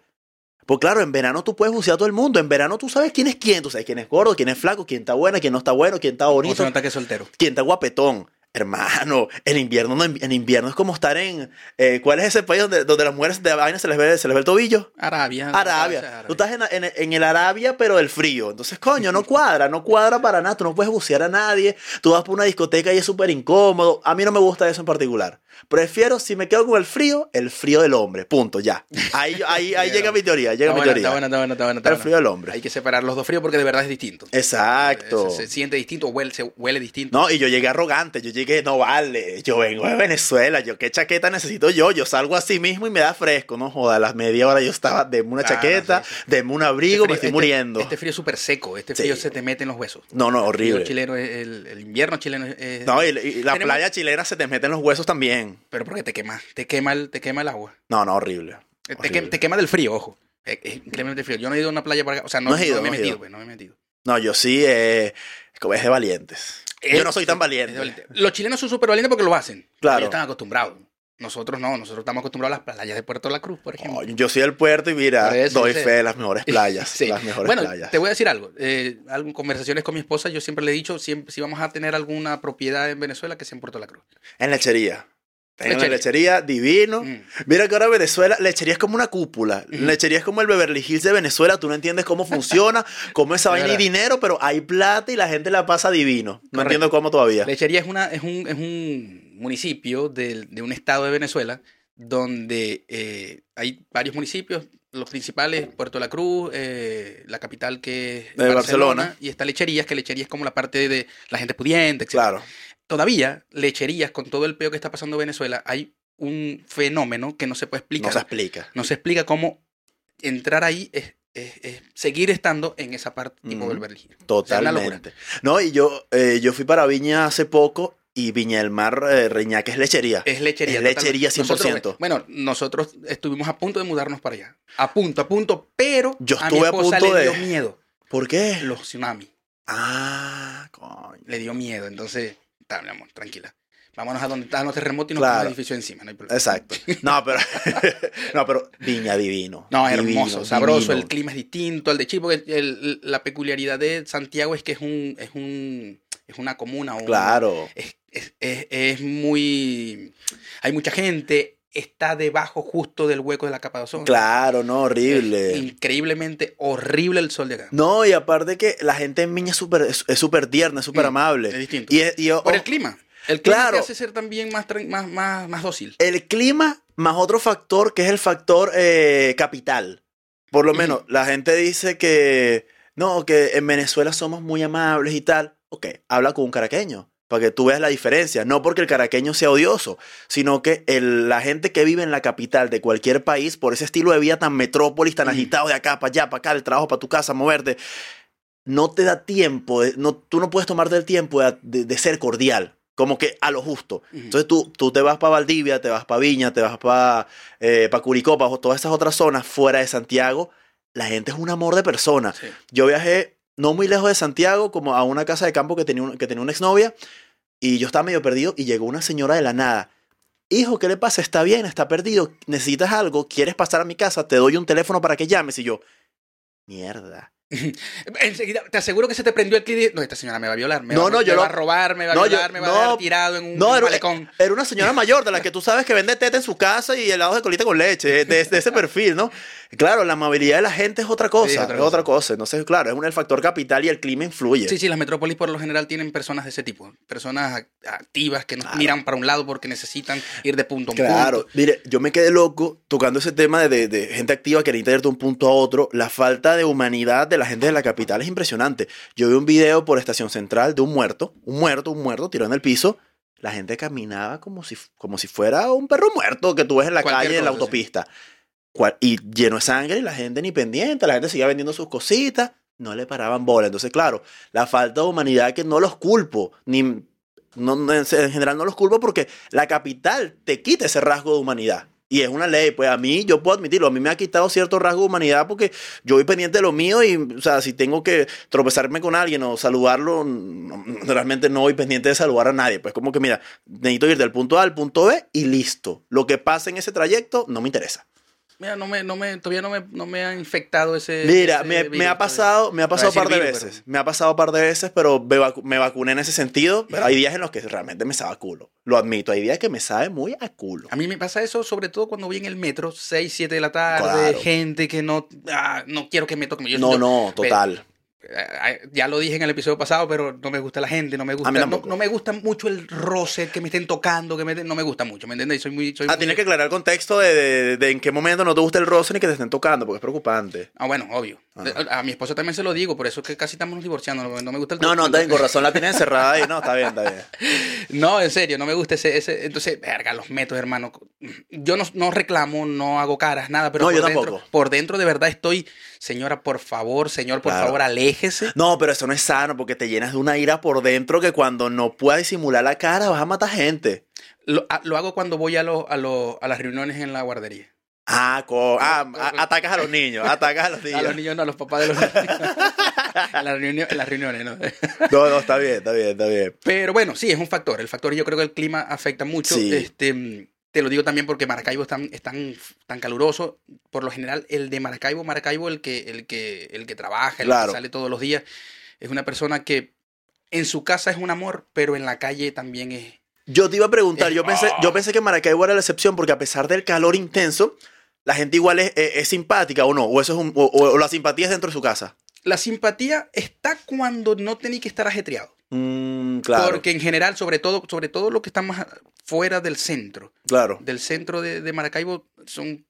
Pues claro, en verano tú puedes bucear a todo el mundo. En verano tú sabes quién es quién. Tú sabes quién es gordo, quién es flaco, quién está bueno, quién no está bueno, quién está ¿Cómo bonito, se nota que es soltero? quién está guapetón. Hermano, en invierno, no, en invierno es como estar en. eh, ¿Cuál es ese país donde, donde las mujeres de vaina se les ve, se les ve el tobillo? Arabia. Arabia. Tú estás en, en- en el Arabia, pero del frío. Entonces, coño, no cuadra, no cuadra para nada. Tú no puedes bucear a nadie. Tú vas por una discoteca y es súper incómodo. A mí no me gusta eso en particular. Prefiero, si me quedo con el frío, el frío del hombre. Punto, ya. Ahí, ahí, ahí llega mi teoría, llega Está mi buena, teoría. está buena, está buena, está está El frío del hombre. Hay que separar los dos fríos porque de verdad es distinto. Exacto. Se, se siente distinto, huele, se huele distinto. No, y yo llegué arrogante, yo llegué, no vale, yo vengo de Venezuela, yo qué chaqueta necesito yo, yo salgo así mismo y me da fresco, no joda, a las media hora yo estaba, deme una Claro, chaqueta, sí, sí. deme un abrigo, Este me estoy frío- muriendo. Este, este frío es súper seco, este Sí. frío se te mete en los huesos. no, no, El frío horrible. chileno, es- el, el invierno chileno es... es- No, y, y la Tenemos- playa chilena se te mete en los huesos también. Pero porque te quema, te quema el, te quema el agua. No, no, horrible. Te, Horrible. que- te quema del frío, ojo. Es, es increíblemente frío. Yo no he ido a una playa para acá. O sea, no, No ido, no me he metido, ido. pues, no me he metido. No, yo sí, eh, como es de valientes. Yo no soy tan valiente. Los chilenos son súper valientes porque lo hacen. Claro. Ellos están acostumbrados. Nosotros no, nosotros estamos acostumbrados a las playas de Puerto La Cruz, por ejemplo. Yo soy del puerto y mira, doy fe de las mejores playas. Sí. Las mejores bueno, playas. te voy a decir algo. Eh, algo- conversaciones con mi esposa, yo siempre le he dicho, siempre, si vamos a tener alguna propiedad en Venezuela, que sea en Puerto La Cruz. En lechería. Lechería. divino. Mm. Mira que ahora Venezuela, lechería es como una cúpula. Ujú. Lechería es como el Beverly Hills de Venezuela. Tú no entiendes cómo funciona, cómo esa Es vaina y dinero, pero hay plata y la gente la pasa divino. No Correcto. entiendo cómo todavía. Lechería es, una, es, un, es un municipio del- de, un estado de Venezuela donde eh, hay varios municipios los principales, Puerto La Cruz, eh, la capital que es De Barcelona. y está Lecherías, que Lecherías es como la parte de la gente pudiente, etc. Claro. Todavía, Lecherías, con todo el peo que está pasando en Venezuela, hay un fenómeno que no se puede explicar. No se explica. No se explica cómo entrar ahí es, es- es seguir estando en esa parte Ujú. del Berlín. O sea. Totalmente. No, y yo, eh, yo fui para Viña hace poco y Viña del Mar, eh, Reñaca es lechería. Es lechería. Es lechería totalmente. 100%. Nosotros, bueno, nosotros estuvimos a punto de mudarnos para allá. A punto, a punto, pero Yo a mi estuve a punto le de- dio miedo. ¿Por qué? Los tsunamis. Ah, coño. Le dio miedo. Entonces, está, mi amor, tranquila. Vámonos a donde están los terremotos y nos Claro. ponemos el edificio encima. No hay problema. Exacto. No, pero, no, pero Viña divino. No, divino, hermoso, sabroso, divino. el clima es distinto al de Chile, porque el- la peculiaridad de Santiago es que es un, es un, es una comuna, un- Claro. es, es- es- es muy, hay mucha gente, está debajo justo del hueco de la capa de ozono. Claro, no, Es horrible. increíblemente horrible el sol de acá. No, y aparte que la gente en Viña es súper es es súper tierna, es súper Mm, amable. es distinto. Y, y yo- Por el clima. El clima Claro. te hace ser también más, más, más, más dócil. el clima más otro factor que es el factor eh, capital. Por lo menos la gente dice que no, que en Venezuela somos muy amables y tal. Ok, habla con un caraqueño para que tú veas la diferencia. No porque el caraqueño sea odioso, sino que el- la gente que vive en la capital de cualquier país, por ese estilo de vida tan metrópolis, tan Ujú. agitado de acá para allá, para acá, el trabajo para tu casa, moverte, no te da tiempo, no, tú no puedes tomarte el tiempo de- de- de ser cordial. Como que a lo justo. Entonces tú, tú te vas para Valdivia, te vas para Viña, te vas para eh, pa Curicó, para todas esas otras zonas fuera de Santiago. La gente es un amor de persona. Sí. Yo viajé no muy lejos de Santiago, como a una casa de campo que tenía, un- que tenía una exnovia, y yo estaba medio perdido y llegó una señora de la nada. Hijo, ¿qué le pasa? Está bien, está perdido. ¿Necesitas algo? ¿Quieres pasar a mi casa? Te doy un teléfono para que llames. Y yo, mierda. Enseguida, te aseguro que se te prendió el clip. No, esta señora me va a violar. Me No, va, no, me yo va lo- a robar, me va a yo- violar, me va a dejar tirado en un, no, era- malecón. Era una señora mayor de la que tú sabes que vende teta en su casa y helados de colita con leche, de, de ese perfil, ¿no? Claro, la amabilidad de la gente es otra cosa, Sí, es es otra otra, cosa. cosa. Entonces, claro, es un, el factor capital y el clima influye. Sí, sí, las metrópolis por lo general tienen personas de ese tipo. Personas ac- activas que no Claro. miran para un lado porque necesitan ir de punto a un Claro, punto. mire, yo me quedé loco tocando ese tema de, de- de gente activa que necesita ir de un punto a otro. La falta de humanidad de la gente de la capital es impresionante. Yo vi un video por Estación Central de un muerto, un muerto, un muerto tirado en el piso. La gente caminaba como si, como si fuera un perro muerto que tú ves en la Cualquier calle, en la sí. autopista. Y lleno de sangre y la gente ni pendiente, la gente seguía vendiendo sus cositas, no le paraban bola. Entonces, claro, la falta de humanidad que no los culpo, ni no, en general no los culpo porque la capital te quita ese rasgo de humanidad. Y es una ley, pues a mí, yo puedo admitirlo, a mí me ha quitado cierto rasgo de humanidad porque yo voy pendiente de lo mío y, o sea, si tengo que tropezarme con alguien o saludarlo, no- realmente no voy pendiente de saludar a nadie. Pues como que, mira, necesito ir del punto A al punto B y listo. Lo que pase en ese trayecto no me interesa. Mira, no me, no me, todavía no me, no me ha infectado ese. Mira, ese me, virus me ha todavía. pasado, me ha pasado un par de virus, veces. Me ha pasado un par de veces, pero me, vacu- me vacuné en ese sentido. Pero hay días en los que realmente me sabe a culo. Lo admito, hay días que me sabe muy a culo. A mí me pasa eso sobre todo cuando voy en el metro, 6, 7 de la tarde, Claro. gente que no, ah, no quiero que me toquen. Yo- No, no, total. eh, ya lo dije en el episodio pasado, pero no me gusta la gente, no me gusta, no, me gusta mucho el roce, que me estén tocando, que me no me gusta mucho, ¿me entiendes? Soy muy, soy Ah, muy- tienes que aclarar el contexto de, de- de en qué momento no te gusta el roce ni que te estén tocando, porque es preocupante. Ah, bueno, obvio. Ajá. A mi esposa también se lo digo, por eso es que casi estamos divorciando, no, no me gusta el No, no, está bien, con razón la tienes encerrada ahí. No, está bien, está bien. No, en serio, no me gusta ese, ese entonces, verga, los métodos, hermano. Yo no, no reclamo, no hago caras, nada, pero No, por yo dentro, por dentro de verdad estoy, señora, por favor, señor, por Claro. favor, aléjese. No, pero eso no es sano porque te llenas de una ira por dentro que cuando no puedas disimular la cara vas a matar gente. Lo, a- lo hago cuando voy a, los a, los a las reuniones en la guardería. Ah, co- ah, a- atacas a los niños, atacas a los niños. A los niños, no, a los papás de los niños. en, las reuniones, en las reuniones, ¿no? No, no, está bien, está bien, está bien. Pero bueno, sí, es un factor. El factor, yo creo que el clima afecta mucho. Sí. Este, te lo digo también porque Maracaibo es tan, es tan, tan caluroso. Por lo general, el de Maracaibo, Maracaibo, el que, el que, el que trabaja, el Claro. que sale todos los días, es una persona que en su casa es un amor, pero en la calle también es. Yo te iba a preguntar, yo pensé, Ah. yo pensé que Maracaibo era la excepción porque a pesar del calor intenso, la gente igual es, es- es simpática o no, o eso es un, o, o la simpatía es dentro de su casa. La simpatía está cuando no tenéis que estar ajetreado. Mm, claro, Porque en general, sobre todo, sobre todo lo que está más fuera del centro, claro. del centro de, de Maracaibo, son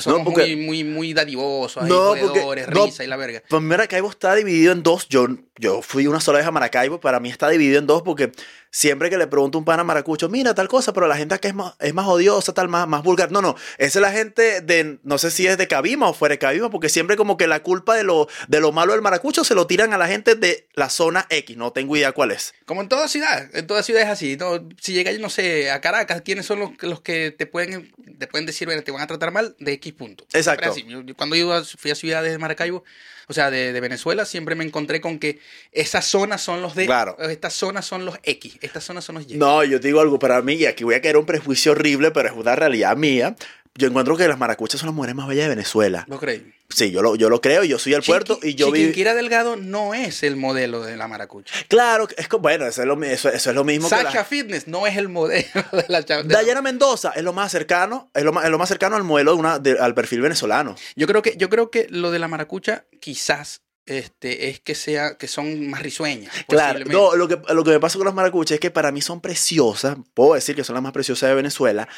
Somos porque- muy, muy, muy dadivosos, ahí, No, porque- no. risa y la verga. Pues Maracaibo está dividido en dos. Yo, yo fui una sola vez a Maracaibo. Para mí está dividido en dos porque siempre que le pregunto a un pana maracucho, mira tal cosa, pero la gente acá es más, es más odiosa, tal, más, más vulgar. No, no. Esa es la gente de, no sé si es de Cabima o fuera de Cabima, porque siempre como que la culpa de lo, de lo malo del maracucho se lo tiran a la gente de la zona X. No tengo idea cuál es. Como en toda ciudad, en toda ciudad es así. ¿no? Si llegas, no sé, a Caracas, ¿quiénes son los, los que te pueden, te pueden decir, "Mira, te van a tratar mal de X punto? Exacto. Así. Yo- yo cuando yo fui a ciudades de Maracaibo, o sea, de, de Venezuela, siempre me encontré con que esas zonas son los de, Claro. estas zonas son los X, estas zonas son los Y. No, yo te digo algo para mí, y aquí voy a caer un prejuicio horrible, pero es una realidad mía. Yo encuentro que las maracuchas son las mujeres más bellas de Venezuela. ¿Vos creéis? Sí, yo lo, yo lo creo, yo soy del puerto y yo vi... Delgado no es el modelo de la maracucha. Claro, es bueno, eso es lo, mi- eso, eso es lo mismo que Sacha la... Fitness no es el modelo de la de- Dayana Mendoza es lo más cercano, es lo más, es lo más cercano al modelo de una, de- al perfil venezolano. Yo creo que, yo creo que lo de la maracucha quizás este, es que sea, que son más risueñas. Claro, no, lo que, lo que me pasa con las maracuchas es que para mí son preciosas, puedo decir que son las más preciosas de Venezuela,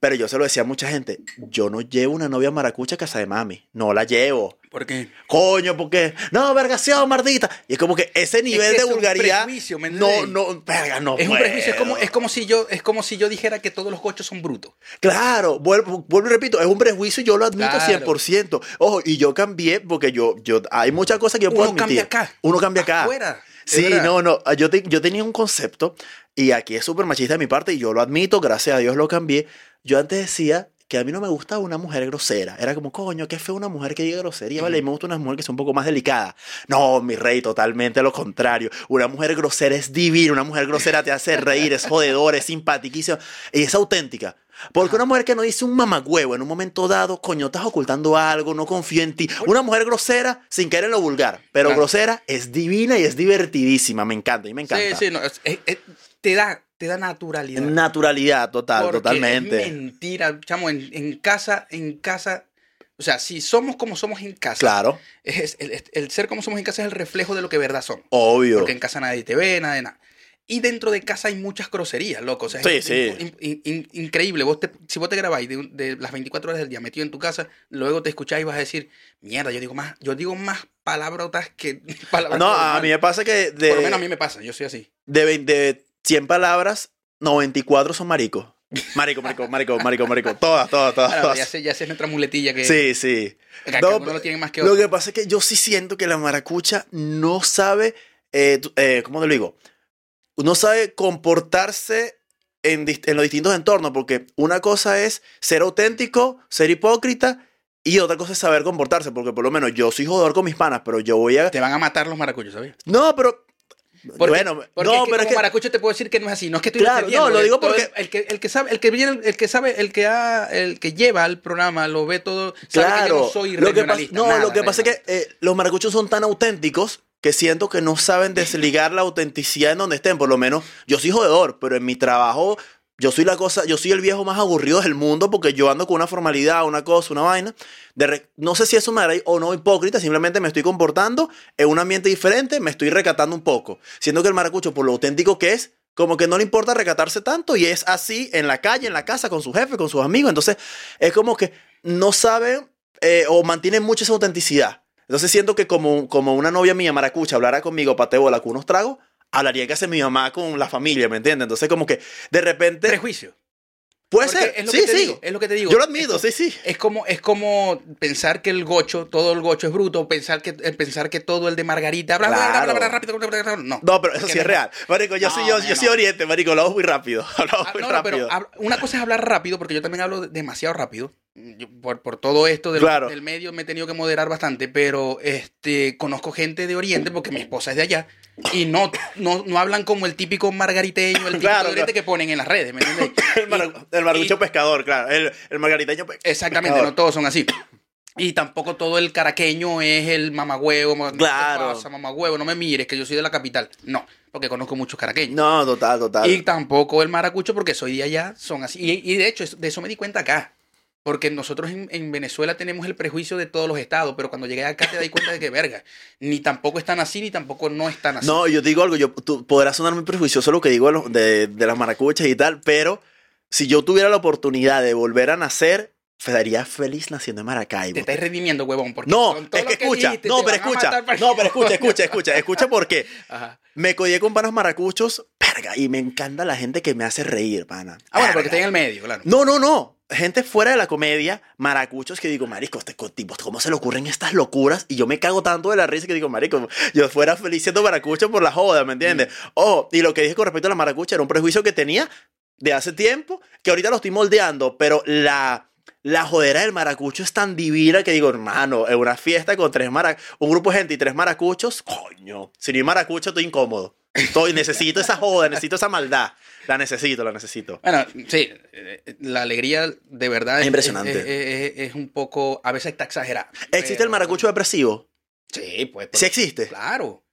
pero yo se lo decía a mucha gente, yo no llevo una novia maracucha a casa de mami, no la llevo. Porque Coño, porque no, vergación, mardita. Y es como que ese nivel que de es vulgaridad. prejuicio, ¿me no, no, verga, no. es un prejuicio, es como, puedo. es como si yo, es como si yo dijera que todos los gochos son brutos. Claro, vuelvo, vuelvo y repito, es un prejuicio y yo lo admito Claro. 100%. Ojo, y yo cambié porque yo, yo, hay muchas cosas que yo puedo Uno admitir. cambia acá. Uno cambia acá. Afuera. es Sí, verdad. no, no. Yo, te- yo tenía un concepto y aquí es súper machista de mi parte y yo lo admito, gracias a Dios lo cambié. Yo antes decía que a mí no me gustaba una mujer grosera. Era como, coño, qué feo una mujer que diga grosería, ¿vale? Me gusta una mujer que sea un poco más delicada. No, mi rey, totalmente lo contrario. Una mujer grosera es divina, una mujer grosera te hace reír, es jodedora, es simpaticísima y es auténtica. Porque una mujer que no dice un mamagüevo en un momento dado, coño, estás ocultando algo, no confío en ti. Una mujer grosera, sin caer en lo vulgar, pero Claro. grosera, es divina y es divertidísima. Me encanta y me encanta. Sí, sí, no, es- es- es- te da, te da naturalidad. Naturalidad total, Porque totalmente. Es mentira, chamo, en, en casa, en casa. O sea, si somos como somos en casa, Claro, es, el, ser como somos en casa es el reflejo de lo que verdad somos. obvio. Porque en casa nadie te ve, nada de nada. Y dentro de casa hay muchas groserías, loco. O sea, Sí, es sí. in- in- in- increíble. Vos te- si vos te grabáis de, de las 24 horas del día metido en tu casa, luego te escucháis y vas a decir, mierda, yo digo más, yo digo más palabrotas que palabras. No, a normales". mí me pasa que Por lo menos a mí me pasa, yo soy así. de, de 100 palabras, 94 son maricos. Marico, marico, marico, marico, marico. Todas, todas, todas. Ahora, todas. ya, sé, ya sé nuestra muletilla que, Sí, sí. que, No, lo tienen más que Lo otros. que pasa es que yo sí siento que la maracucha no sabe, eh, eh, ¿cómo te lo digo? No sabe comportarse en, en los distintos entornos, porque una cosa es ser auténtico, ser hipócrita, y otra cosa es saber comportarse, porque por lo menos yo soy jodedor con mis panas, pero yo voy a... Te van a matar los maracuchos, ¿sabes? No, pero... Porque, bueno, porque no, es que pero como es que... maracucho te puedo decir que no es así. No es que estoy Claro, no, lo digo porque- el, el que el que sabe el que viene el que sabe el que ha, el que lleva el programa lo ve todo sabe que yo Claro, no soy lo que pasa, no, nada lo que pasa es que eh, los maracuchos son tan auténticos que siento que no saben desligar la autenticidad en donde estén. Por lo menos yo soy jodedor, pero en mi trabajo yo soy la cosa, yo soy el viejo más aburrido del mundo porque yo ando con una formalidad, una cosa, una vaina. De no sé si eso me hará o no hipócrita, simplemente me estoy comportando en un ambiente diferente, me estoy recatando un poco. Siendo que el maracucho, por lo auténtico que es, como que no le importa recatarse tanto y es así en la calle, en la casa, con su jefe, con sus amigos. Entonces, es como que no saben eh, o mantienen mucho esa autenticidad. Entonces, siento que como, como una novia mía maracucha hablara conmigo pateo bola con unos tragos, hablaría que hace mi mamá con la familia, ¿me entiendes? Entonces, como que de repente. prejuicio. Puede Porque ser. es lo sí, que te sí. digo, es lo que te digo. Yo lo admito, Es sí, sí. Es como, es como pensar que el gocho, todo el gocho es bruto, pensar que, eh, pensar que todo el de Margarita, bla, bla, bla, bla, bla, Claro. rápido, no. No, pero eso sí es real. Marico, yo, No, soy, yo, no, yo soy oriente, marico, hablamos muy rápido. Hablamos Ah, muy no, rápido. pero una cosa es hablar rápido, porque yo también hablo de- demasiado rápido. Yo, por, por todo esto del, Claro. del medio me he tenido que moderar bastante, pero este conozco gente de Oriente, porque mi esposa es de allá, y no, no, no hablan como el típico margariteño, el típico Claro, que ponen en las redes, ¿me entiendes? el, mar- el maracucho y- pescador, claro. El, el margariteño pe- Exactamente, pescador. no todos son así. Y tampoco todo el caraqueño es el mamagüevo. ma- Claro. ¿Qué pasa, mamagüevo? No me mires, que yo soy de la capital. No, porque conozco muchos caraqueños. No, total, total. Y tampoco el maracucho, porque soy de allá, son así. Y, y de hecho, de eso me di cuenta acá. Porque nosotros en, en Venezuela tenemos el prejuicio de todos los estados, pero cuando llegué acá te das cuenta de que, verga, ni tampoco están así, ni tampoco no están así. No, yo te digo algo, yo, tú podrás sonar muy prejuicioso lo que digo de, los- de, de las maracuchas y tal, pero si yo tuviera la oportunidad de volver a nacer, sería feliz naciendo en Maracaibo. Te estáis redimiendo, huevón. Porque No, con todo es que lo escucha, dijiste, no, pero escucha, para- no, pero escucha, escucha, escucha, escucha por qué. Ajá. Me codié con panos maracuchos, verga, y me encanta la gente que me hace reír, pana. Ah, bueno, porque está en el medio, claro. No, no, no. Gente fuera de la comedia, maracuchos que digo, marico, este tipo, ¿cómo se le ocurren estas locuras? Y yo me cago tanto de la risa que digo, marico, yo fuera feliz siendo maracucho por la joda, ¿me entiendes? Oh, y lo que dije con respecto a la maracucha era un prejuicio que tenía de hace tiempo, que ahorita lo estoy moldeando, pero la, la jodera del maracucho es tan divina que digo, hermano, en una fiesta con tres mara un grupo de gente y tres maracuchos, coño, si no hay maracucho estoy incómodo. Estoy, necesito esa joda, necesito esa maldad. La necesito, la necesito. Bueno, sí, eh, la alegría de verdad Es impresionante. Es, es- es- es un poco, a veces está exagerada. ¿Existe el maracucho depresivo? Sí, pues. Sí existe. Claro.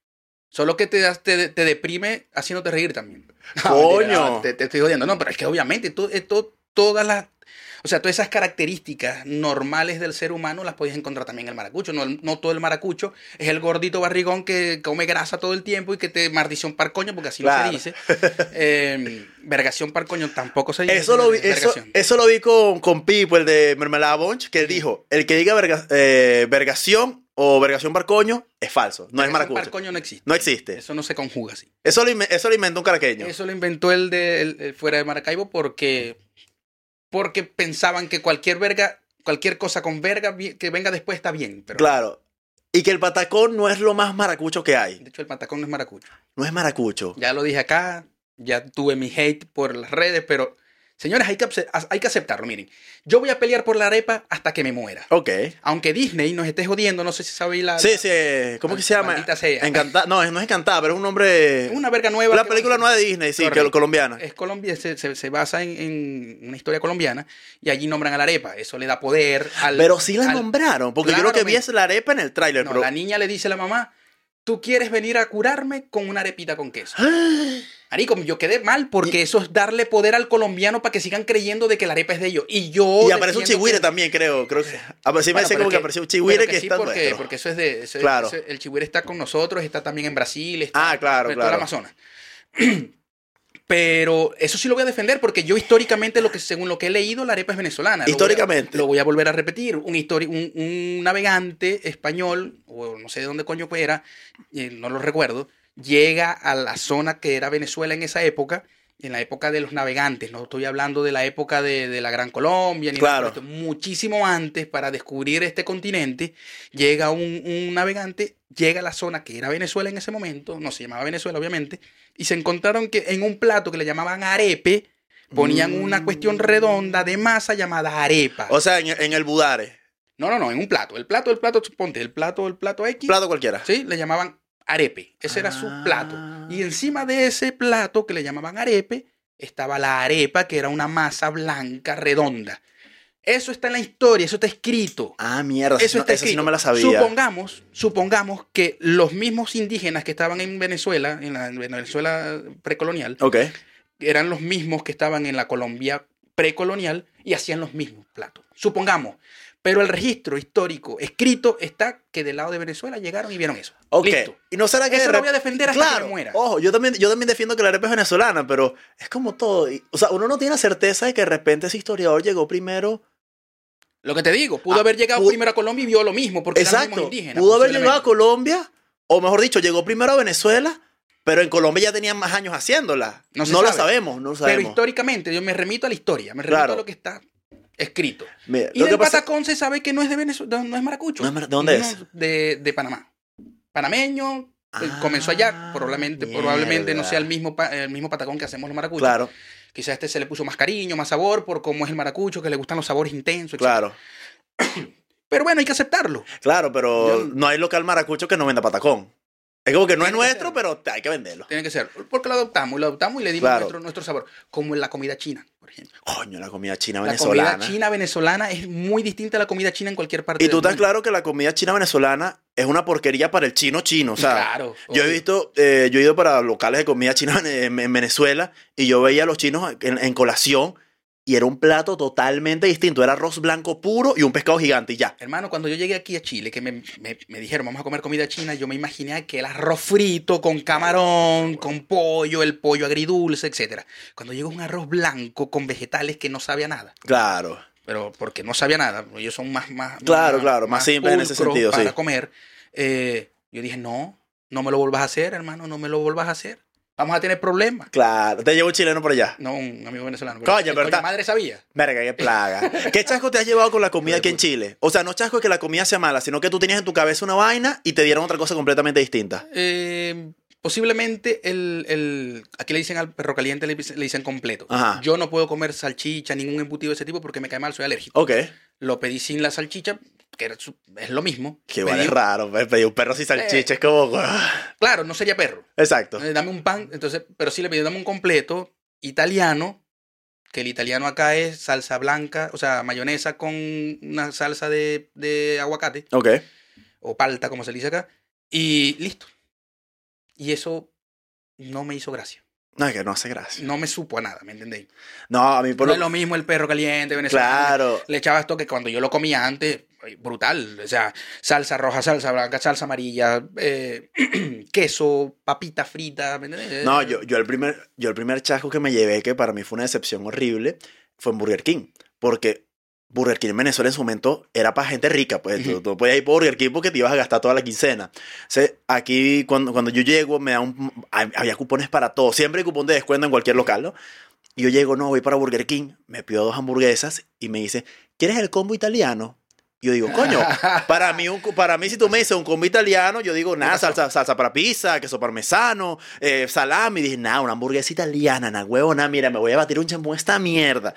Solo que te, te, te deprime haciéndote reír también. Coño. te, te estoy jodiendo. No, pero es que obviamente to- eh, to- todas las. O sea, todas esas características normales del ser humano las podéis encontrar también en el maracucho. No, no todo el maracucho es el gordito barrigón que come grasa todo el tiempo y que te maldición par coño, porque así Claro. no se dice. Eh, vergación par coño tampoco se dice. Eso lo vi, eso, eso lo vi con, con Pipo, el de Mermelada Bunch, que él dijo, el que diga verga- eh, vergación o vergación barcoño es falso, no es maracucho. par coño no existe. No existe. Eso no se conjuga así. Eso lo, eso lo inventó un caraqueño. Eso lo inventó el de el- el fuera de Maracaibo porque, porque pensaban que cualquier verga, cualquier cosa con verga que venga después está bien. Pero Claro. Y que el patacón no es lo más maracucho que hay. de hecho el patacón no es maracucho. No es maracucho. Ya lo dije acá, ya tuve mi hate por las redes, pero señores, hay que, hay que aceptarlo. Miren, yo voy a pelear por la arepa hasta que me muera. Ok. Aunque Disney nos esté jodiendo, no sé si sabéis la... Sí, sí. ¿Cómo que se llama? Sea. Encantada. No, no es encantada, pero es un nombre. Una verga nueva. La película nueva de Disney, sí, que colombiana. es Colombia, se, se- se basa en, en una historia colombiana y allí nombran a la arepa. Eso le da poder al. Pero sí la al- nombraron, porque yo lo que vi es la arepa en el tráiler, No, pero... la niña le dice a la mamá: Tú quieres venir a curarme con una arepita con queso. Marico, yo quedé mal porque eso es darle poder al colombiano para que sigan creyendo de que la arepa es de ellos. Y yo. Y aparece un chigüire que- también, creo. creo que... Sí me como que apareció un chigüire que, sí, está porque, nuestro. porque eso es de. eso- Claro. el chigüire está con nosotros, está también en Brasil, está Ah, claro, en todo el claro. Amazonas. Pero eso sí lo voy a defender porque yo históricamente, lo que, según lo que he leído, la arepa es venezolana. Lo voy a- Históricamente. Lo voy a, volver a repetir. Un, histori- un, un navegante español, o no sé de dónde coño era, eh, no lo recuerdo, llega a la zona que era Venezuela en esa época, en la época de los navegantes. No estoy hablando de la época de, de la Gran Colombia, ni nada Claro. esto. Muchísimo antes, para descubrir este continente, llega un, un navegante, llega a la zona que era Venezuela en ese momento, no se llamaba Venezuela obviamente, y se encontraron que en un plato que le llamaban arepe, ponían Mm. una cuestión redonda de masa llamada arepa. O sea, en, en el budare. no, no, no, en un plato. El plato, el plato, ponte, el plato, el plato X, Plato cualquiera. sí, le llamaban arepe. Ese era su Ah. plato. Y encima de ese plato que le llamaban arepe, estaba la arepa, que era una masa blanca redonda. Eso está en la historia, eso está escrito. Ah, mierda. Eso no, está sí escrito. no me la sabía. Supongamos, supongamos que los mismos indígenas que estaban en Venezuela, en la Venezuela precolonial, Ok. eran los mismos que estaban en la Colombia precolonial y hacían los mismos platos. Supongamos. Pero el registro histórico escrito está que del lado de Venezuela llegaron y vieron eso. Ok. Listo. Y no será que... Eso lo voy a defender hasta Claro, que muera. ojo, yo también, yo también defiendo que la arepa es venezolana, pero es como todo. O sea, uno no tiene la certeza de que de repente ese historiador llegó primero. Lo que te digo, pudo Ah, haber llegado pudo- primero a Colombia y vio lo mismo, porque Exacto. indígenas. Pudo haber llegado a Colombia, o mejor dicho, llegó primero a Venezuela, pero en Colombia ya tenían más años haciéndola. No No, sabe. sabemos, no lo Pero sabemos. históricamente, yo me remito a la historia, me remito Claro. a lo que está escrito. Mira, Y lo del que pasa- patacón se sabe que no es de Venezuela, no es maracucho. No es ¿de dónde es? De, de Panamá. Panameño, eh, Ah, comenzó allá, probablemente, probablemente no sea el mismo, el mismo patacón que hacemos los maracuchos. Claro, Quizás este se le puso más cariño, más sabor, por cómo es el maracucho, que le gustan los sabores intensos. etc. claro, Pero bueno, hay que aceptarlo. claro, pero Yo- no hay local maracucho que no venda patacón. Es como que no es que nuestro, ser. pero hay que venderlo. Tiene que ser. Porque lo adoptamos, lo adoptamos y le dimos Claro. nuestro, nuestro sabor. Como en la comida china, por ejemplo. Coño, la comida china La venezolana. comida china venezolana es muy distinta a la comida china en cualquier parte Y del tú estás mundo. claro que la comida china venezolana es una porquería para el chino chino. O sea, Claro, yo he obvio. visto, eh, yo he ido para locales de comida china en, en Venezuela y yo veía a los chinos en, en colación y era un plato totalmente distinto. Era arroz blanco puro y un pescado gigante y ya. Hermano, cuando yo llegué aquí a Chile, que me, me- me dijeron vamos a comer comida china, yo me imaginé que el arroz frito con camarón, con pollo, el pollo agridulce, etc. Cuando llegó un arroz blanco con vegetales que no sabe a nada. Claro. pero porque no sabía nada. Ellos son más, más Claro, claro, más simples en ese sentido, sí. para comer. Eh, yo dije, no, no me lo vuelvas a hacer, hermano, no me lo vuelvas a hacer. Vamos a tener problemas. Claro, te llevo un chileno por allá. No, un amigo venezolano. Coño, el pero está- madre sabía. Verga, qué plaga. ¿Qué chasco te has llevado con la comida aquí en Chile? O sea, no chasco que la comida sea mala, sino que tú tenías en tu cabeza una vaina y te dieron otra cosa completamente distinta. Eh, posiblemente el, el- Aquí le dicen al perro caliente, le, le dicen completo. Ajá. Yo no puedo comer salchicha, ningún embutido de ese tipo porque me cae mal, soy alérgico. Ok. Lo pedí sin la salchicha, que es lo mismo. Que Pedí- igual es raro, pues, pedir un perro sin salchicha, es como... Claro, no sería perro. Exacto. Eh, Dame un pan, entonces, pero sí le pedí, dame un completo italiano, que el italiano acá es salsa blanca, o sea, mayonesa con una salsa de, de aguacate, Ok. o palta, como se le dice acá, y listo. Y eso no me hizo gracia. No, es que no hace gracia. No me supo a nada, ¿me entendéis? No, a mí por No lo... es lo mismo el perro caliente venezolano. Claro. Le echaba esto que cuando yo lo comía antes, brutal. O sea, salsa roja, salsa blanca, salsa amarilla, eh, queso, papita frita. No, yo, yo, el primer, yo el primer chasco que me llevé, que para mí fue una decepción horrible, fue en Burger King. Porque Burger King en Venezuela en su momento era para gente rica. Pues tú, podías ir por Burger King porque te ibas a gastar toda la quincena. O sea, aquí cuando, cuando yo llego, me da un, hab- había cupones para todo. Siempre hay cupón de descuento en cualquier local, ¿no? Y yo llego, no, voy para Burger King, me pido dos hamburguesas y me dice, ¿quieres el combo italiano? Y yo digo, coño, para mí, un, para mí si tú me dices un combo italiano, yo digo, nada, salsa, salsa para pizza, queso parmesano, eh, salami. Y dije, nada, una hamburguesa italiana, na huevona, mira, me voy a batir un champú esta mierda.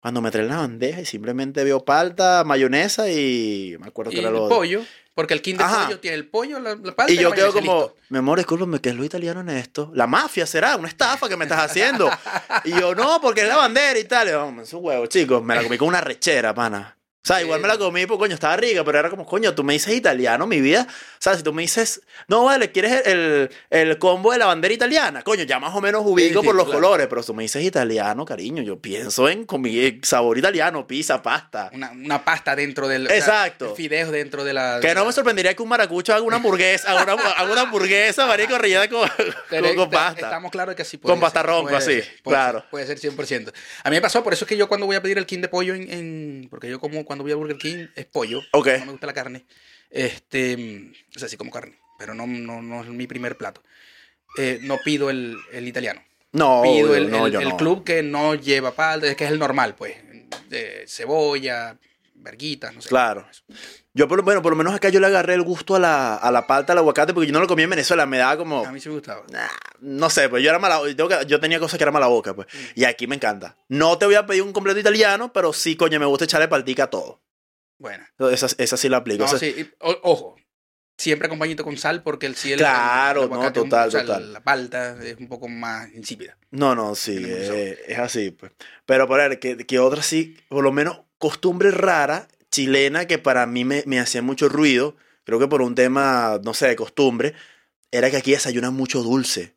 Cuando me traen la bandeja y simplemente veo palta, mayonesa y me acuerdo Y que era el lo pollo, porque el king de Ajá. pollo tiene el pollo, la, la palta Y yo quedo como, mi amor, discúlpame, ¿qué es lo italiano en esto? La mafia será, una estafa que me estás haciendo. y yo, no, porque es la bandera y tal. Y yo, "Hombre, es un huevo, chicos. Me la comí con una rechera, pana. O sea, igual me la comí, pues coño, estaba rica, pero era como, coño, tú me dices italiano, mi vida. O sea, si tú me dices, no, vale, ¿quieres el, el combo de la bandera italiana? Coño, ya más o menos ubico Sí, por los claro. colores, pero si tú me dices italiano, cariño, yo pienso en comida, sabor italiano, pizza, pasta. Una, una pasta dentro del. o sea, Exacto. fideos dentro de la. Que no me sorprendería que un maracucho haga una hamburguesa, haga una, haga una hamburguesa, marico, rellena con, con, con pasta. Estamos claros que así puede Con pasta ser, ronco, puede así, ser, puede claro. ser, puede ser 100%. A mí me pasó, por eso es que yo cuando voy a pedir el king de pollo en, en- porque yo como cuando voy a Burger King es pollo, Ok. no me gusta la carne. Este, o sea, sí como carne, pero no, no, no es mi primer plato. Eh, no pido el, el italiano. No, pido el, no, el- yo el no. club que no lleva palta, es que es el normal, pues. De cebolla, verguitas, no sé. Claro. Yo, por bueno, por lo menos acá yo le agarré el gusto a la, a la palta, al aguacate, porque yo no lo comía en Venezuela, me daba como... A mí sí me gustaba. Nah, no sé, pues yo era mala, yo, yo tenía cosas que era mala boca, pues. Mm. Y aquí me encanta. No te voy a pedir un completo italiano, pero sí, coño, me gusta echarle paltica a todo. Bueno. Esa, esa sí la aplico. No, O sea, sí, o- ojo, siempre acompañito con sal porque el el, Claro, el no, es un- total, total. La palta es un poco más insípida. No, no, sí, mucho es, así, pues. Pero, por ver, que, que otra sí, por lo menos costumbre rara, chilena, que para mí me, me hacía mucho ruido, creo que por un tema, no sé, de costumbre, era que aquí desayunan mucho dulce.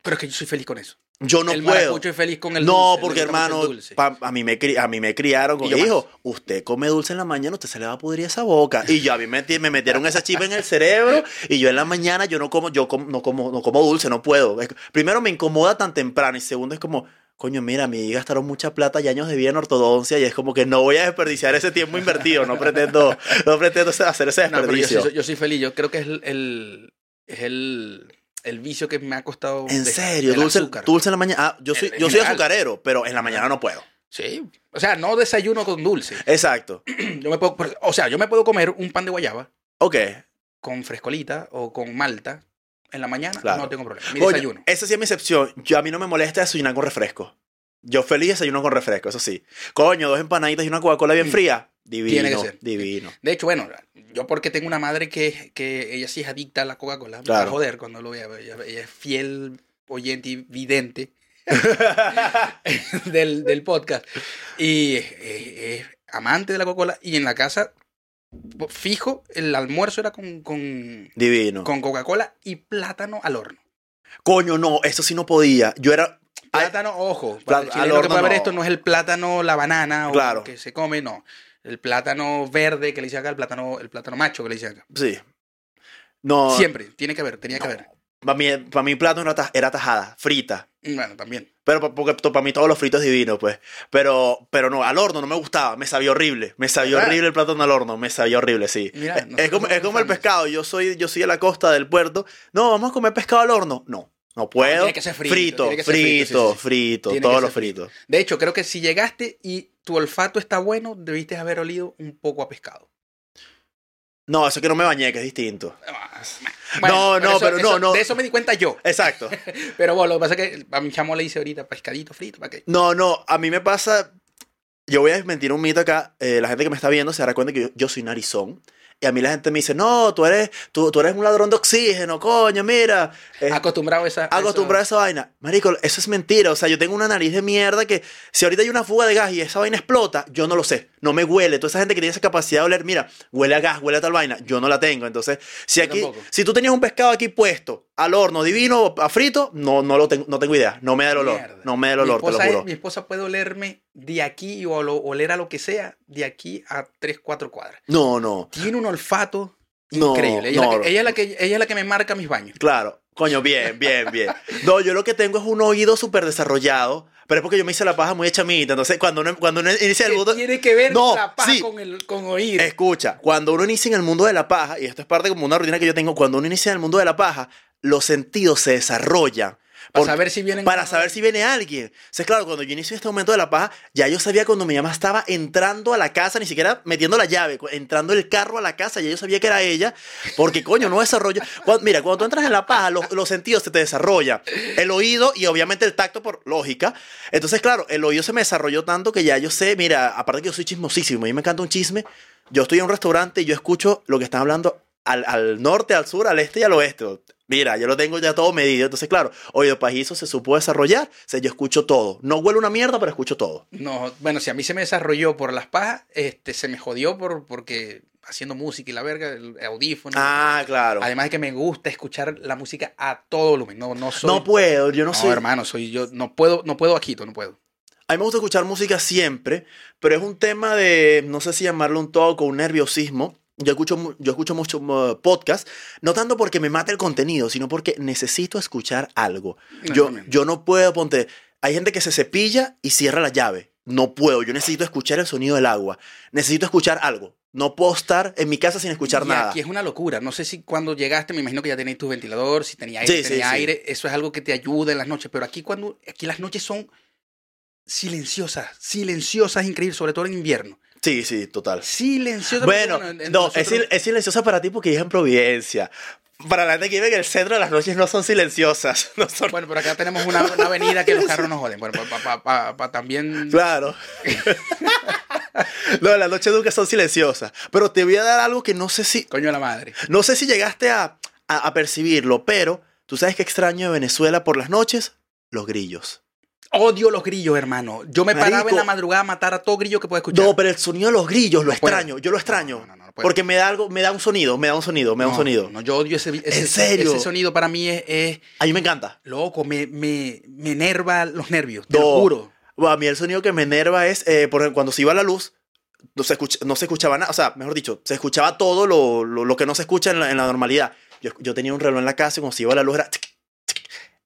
Pero es que yo soy feliz con eso. Yo no el puedo. es feliz con el no, dulce. porque hermano, el dulce. pa- a, mí me a mí me criaron con hijo, usted come dulce en la mañana, usted se le va a pudrir esa boca. Y yo a mí me, me metieron esa chiva en el cerebro y yo en la mañana yo no como, yo com- no como, no como dulce, no puedo. Es- primero me incomoda tan temprano y segundo es como, coño, mira, a mí gastaron mucha plata y años de vida en ortodoncia y es como que no voy a desperdiciar ese tiempo invertido, no pretendo, no pretendo hacer ese No, pero yo, desperdicio. soy, yo soy feliz. Yo creo que es el, el- es el, el vicio que me ha costado. en serio, dulce, azúcar. dulce en la mañana. Ah, yo soy, En- en yo soy azucarero, pero en la mañana no puedo. Sí. O sea, no desayuno con dulce. Exacto. Yo me puedo, o sea, yo me puedo comer un pan de guayaba Ok. con frescolita o con malta en la mañana. Claro. No tengo problema. Mi Oye, desayuno. Esa sí es mi excepción. Yo, a mí no me molesta desayunar con refresco. Yo feliz desayuno con refresco, eso sí. Coño, dos empanaditas y una Coca-Cola bien Mm. fría. Divino, Tiene que ser. divino. De hecho, bueno, yo porque tengo una madre que, que ella sí es adicta a la Coca-Cola. Claro. joder cuando lo vea. Ella, ella es fiel oyente y vidente del, del podcast. Y es, es- es amante de la Coca-Cola. Y en la casa, fijo, el almuerzo era con, con, Divino. con Coca-Cola y plátano al horno. Coño, no, eso sí no podía. Yo era... Plátano, ojo, Pla- para el al que horno pueda ver no. esto no es el plátano, la banana o Claro. que se come, no. El plátano verde que le dicen acá, el plátano, el plátano macho que le dicen acá. sí. No, Siempre, tiene que haber, tenía que haber. Para mí, para mí plátano era, ta- era tajada, frita. Bueno, también. Pero porque para mí todo lo frito es divino, pues. Pero, pero no, al horno no me gustaba, me sabía horrible. Me sabía ¿Verdad? horrible el plátano al horno, me sabía horrible, sí. Es, como, es como el pescado, yo soy, yo soy a la costa del puerto. No, vamos a comer pescado al horno. No, no puedo. tiene que ser frito, frito, tiene que ser frito, frito, sí, sí. frito, Tiene todo que lo ser frito. frito. De hecho, creo que si llegaste y tu olfato está bueno, debiste haber olido un poco a pescado. No, eso que no me bañé, que es distinto. Bueno, no, pero no, eso- no. De eso me di cuenta yo. Exacto. Pero bueno, lo que pasa es que a mi chamo le hice ahorita pescadito frito. ¿para qué? No, no, a mí me pasa. Yo voy a desmentir un mito acá. eh, la gente que me está viendo se dará cuenta que yo, yo soy narizón. Y a mí la gente me dice, no, tú eres, tú, tú eres un ladrón de oxígeno, coño, mira. Acostumbrado a esa. acostumbrado a esa vaina. Marico, eso es mentira. O sea, yo tengo una nariz de mierda que si ahorita hay una fuga de gas y esa vaina explota, yo no lo sé. No me huele. Toda esa gente que tiene esa capacidad de oler, mira, huele a gas, huele a tal vaina, yo no la tengo. Entonces, si aquí, si tú tenías un pescado aquí puesto al horno divino, a frito, no, no lo tengo, no tengo idea. No me da el olor. Mierda. No me da el Mi olor, te lo esposa es- juro. mi esposa puede olerme de aquí o lo- oler a lo que sea, de aquí a 3, 4 cuadras. No, no. Tiene un olfato No, increíble. Ella, es no. la que, ella, es la que, ella es la que me marca mis baños. Claro, coño, bien, bien, bien. No, yo lo que tengo es un oído súper desarrollado, pero es porque yo me hice la paja muy chamita. Entonces, cuando uno, cuando uno inicia el ¿Qué mundo. tiene que ver No, la paja sí. con, el, con oír? Escucha, cuando uno inicia en el mundo de la paja, y esto es parte como una rutina que yo tengo, cuando uno inicia en el mundo de la paja, los sentidos se desarrollan. para saber si vienen. para saber si viene alguien. O sea, claro, cuando yo inicio este momento de la paja, ya yo sabía cuando mi mamá estaba entrando a la casa, ni siquiera metiendo la llave, entrando el carro a la casa, ya yo sabía que era ella, porque coño, no desarrolla. Cuando- mira, cuando tú entras en la paja, los, los sentidos se te desarrollan. El oído y obviamente el tacto por lógica. Entonces, claro, el oído se me desarrolló tanto que ya yo sé, mira, aparte que yo soy chismosísimo, a mí me encanta un chisme, yo estoy en un restaurante y yo escucho lo que están hablando al, al norte, al sur, al este y al oeste. Mira, yo lo tengo ya todo medido. Entonces, claro, oído pajizo se supo desarrollar. O sea, yo escucho todo. No huele una mierda, pero escucho todo. No, bueno, si a mí se me desarrolló por las pajas, este, se me jodió por, porque haciendo música y la verga, el audífono. Ah, claro. Además de que me gusta escuchar la música a todo volumen. No, no soy. No puedo, yo no, No, soy. hermano, soy yo. No puedo, no puedo aquí, no puedo. A mí me gusta escuchar música siempre, pero es un tema de, no sé si llamarlo un toque o un nerviosismo. Yo escucho, yo escucho mucho podcast, no tanto porque me mate el contenido, sino porque necesito escuchar algo. No, Yo, también. yo no puedo, ponte, hay gente que se cepilla y cierra la llave. No puedo, yo necesito escuchar el sonido del agua. Necesito escuchar algo. No puedo estar en mi casa sin escuchar Y nada. Aquí es una locura. No sé si cuando llegaste, me imagino que ya tenéis tu ventilador, si tenía aire, Sí, tenía sí. aire. Eso es algo que te ayuda en las noches. Pero aquí cuando, aquí las noches son silenciosas, silenciosas, increíbles, sobre todo en invierno. Sí, sí, total. Silenciosas. Bueno, no, es, sil- es silenciosa para ti porque es en Providencia. Para la gente que vive en el centro de las noches no son silenciosas. No son... Bueno, pero acá tenemos una, una avenida que los carros nos joden. Bueno, para también. Claro. no, las noches nunca son silenciosas. Pero te voy a dar algo que no sé si, Coño de la madre. no sé si llegaste a, a, a percibirlo, pero tú sabes que extraño de Venezuela por las noches los grillos. Odio los grillos, hermano. Yo me paraba en la madrugada a matar a todo grillo que pueda escuchar. No, pero el sonido de los grillos lo puedo. extraño. Yo lo extraño. No, no, no, porque me da algo, me da un sonido, me da un sonido, me da un No, sonido. No, yo odio ese, ese, ¿En serio? ese sonido para mí es, es A mí me encanta. loco, me, me, me enerva los nervios, te lo juro. A mí el sonido que me enerva es eh, por ejemplo, cuando se iba la luz, no se, escucha- no se escuchaba nada, o sea, mejor dicho, se escuchaba todo lo, lo, lo que no se escucha en la, en la normalidad. Yo, yo tenía un reloj en la casa y cuando se iba la luz era... tic,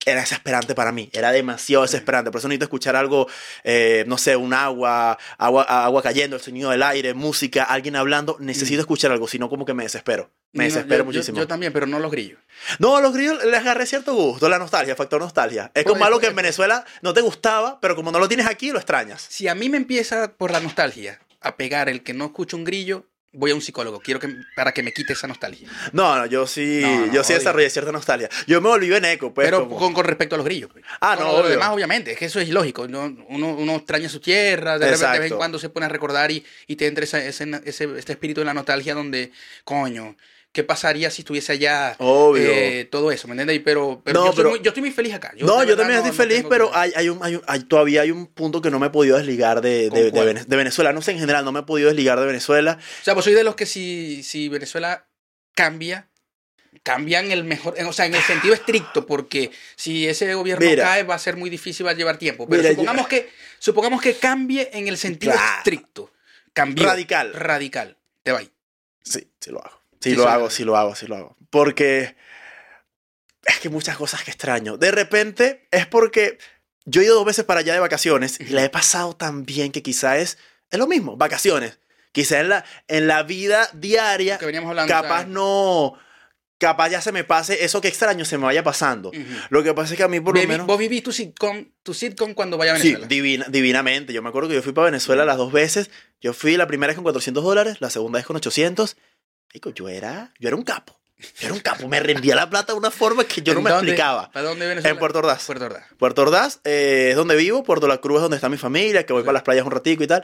Era desesperante para mí, era demasiado desesperante. Por eso necesito escuchar algo, eh, no sé, un agua, agua, agua cayendo, el sonido del aire, música, alguien hablando. Necesito escuchar algo, si no, como que me desespero. Me Mm. No, desespero yo- muchísimo. Yo, también, pero no los grillos. No, a los grillos les agarré cierto gusto, la nostalgia, factor nostalgia. Es como algo que en Venezuela no te gustaba, pero como no lo tienes aquí, lo extrañas. Si a mí me empieza por la nostalgia a pegar el que no escucha un grillo, voy a un psicólogo. Quiero que para que me quite esa nostalgia. No, no, yo sí, No, no, yo sí obvio. desarrollé cierta nostalgia. Yo me volví en eco, pues. pero como- con, con respecto a los grillos. pues. Ah, Con no, lo demás, obviamente, es que eso es ilógico. ¿no? Uno, uno extraña su tierra, de, repente, de vez en cuando se pone a recordar y, y te entra esa- ese, ese- este espíritu de la nostalgia donde, coño, ¿qué pasaría si estuviese allá? Obvio. Eh, todo eso, ¿me entiendes? Pero, pero, No, yo, estoy pero- muy, yo estoy muy feliz acá. no, yo también no- estoy feliz, pero que- hay, hay un, hay un- hay- todavía hay un punto que no me he podido desligar de, ¿Con de, Venezuela. No sé, en general, no me he podido desligar de Venezuela. O sea, pues soy de los que si, si Venezuela cambia, cambian el mejor, o sea, en el sentido estricto, porque si ese gobierno Mira. cae va a ser muy difícil, va a llevar tiempo. Pero Mira, yo- supongamos, que, supongamos que cambie en el sentido Claro. estricto. Cambió. Radical. Radical. Te va ahí. Sí, sí lo hago. Sí, Sí, lo sí. hago, sí lo hago, sí lo hago. Porque Es que muchas cosas que extraño. De repente es porque yo he ido dos veces para allá de vacaciones y la he pasado tan bien que quizá es, es lo mismo, vacaciones. Quizá en la, en la vida diaria, Que hablando. capaz ¿sabes? no, capaz ya se me pase eso que extraño, se me vaya pasando. Lo que pasa es que a mí por lo Vivi- menos... Vos vivís tu sitcom, tu sitcom cuando vaya a Sí, Venezuela. divina- divinamente. Yo me acuerdo que yo fui para Venezuela las dos veces. Yo fui la primera vez con 400 dólares, la segunda vez con 800. Yo era, yo era un capo. Yo era un capo. Me rendía la plata de una forma que yo no ¿En me dónde- explicaba. ¿Para dónde Venezuela? En Puerto Ordaz. Puerto Ordaz. Puerto Ordaz eh, es donde vivo, Puerto La Cruz es donde está mi familia, que voy Sí. para las playas un ratico y tal.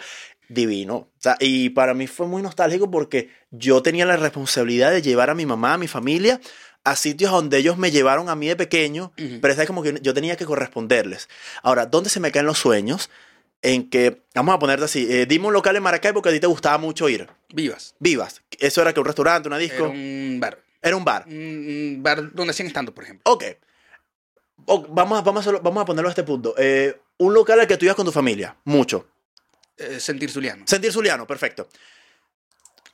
Divino. O sea, y para mí fue muy nostálgico porque yo tenía la responsabilidad de llevar a mi mamá, a mi familia, a sitios donde ellos me llevaron a mí de pequeño, Ujú. pero es como que yo tenía que corresponderles. Ahora, ¿dónde se me caen los sueños? En que, vamos a ponerte así, eh, dime un local en Maracay porque a ti te gustaba mucho ir. Vivas. Vivas. Eso era que un restaurante, una disco. Era un bar. Era un bar. Un bar donde hacían estando, por ejemplo. Ok. O- vamos, a, vamos, a, vamos a ponerlo a este punto. Eh, un local al que tú ibas con tu familia. Mucho. Eh, sentir Zuliano. Sentir Zuliano, perfecto.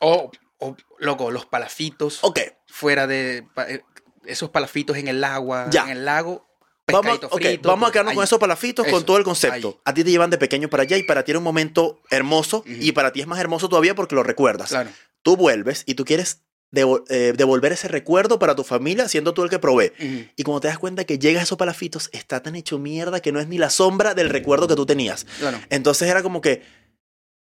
O, o, loco, los palafitos. Ok. Fuera de. eh, esos palafitos en el agua. Ya. En el lago. Vamos, vamos a quedarnos con esos palafitos, con todo el concepto. ahí. A ti te llevan de pequeño para allá y para ti era un momento hermoso y para ti es más hermoso todavía porque lo recuerdas. Claro. Tú vuelves y tú quieres eh, devolver ese recuerdo para tu familia siendo tú el que provee. Y como te das cuenta que llegas a esos palafitos, está tan hecho mierda que no es ni la sombra del recuerdo que tú tenías. Claro. Entonces era como que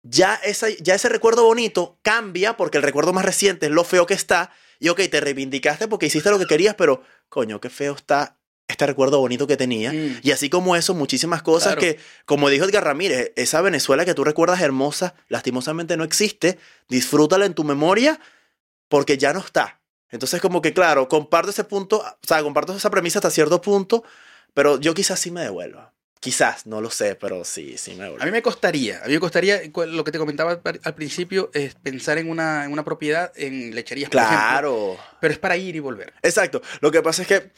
ya, esa, ya ese recuerdo bonito cambia porque el recuerdo más reciente es lo feo que está. Y ok, te reivindicaste porque hiciste lo que querías, pero coño, qué feo está este recuerdo bonito que tenía. Mm. Y así como eso, muchísimas cosas Claro. que, como dijo Edgar Ramírez, esa Venezuela que tú recuerdas hermosa, lastimosamente no existe. Disfrútala en tu memoria porque ya no está. Entonces, como que, claro, comparto ese punto, o sea, comparto esa premisa hasta cierto punto, pero yo quizás sí me devuelva. Quizás, no lo sé, pero sí, sí me devuelvo. A mí me costaría, a mí me costaría, lo que te comentaba al principio, es pensar en una, en una propiedad en lecherías, por ejemplo. Claro. Pero es para ir y volver. Exacto. Lo que pasa es que,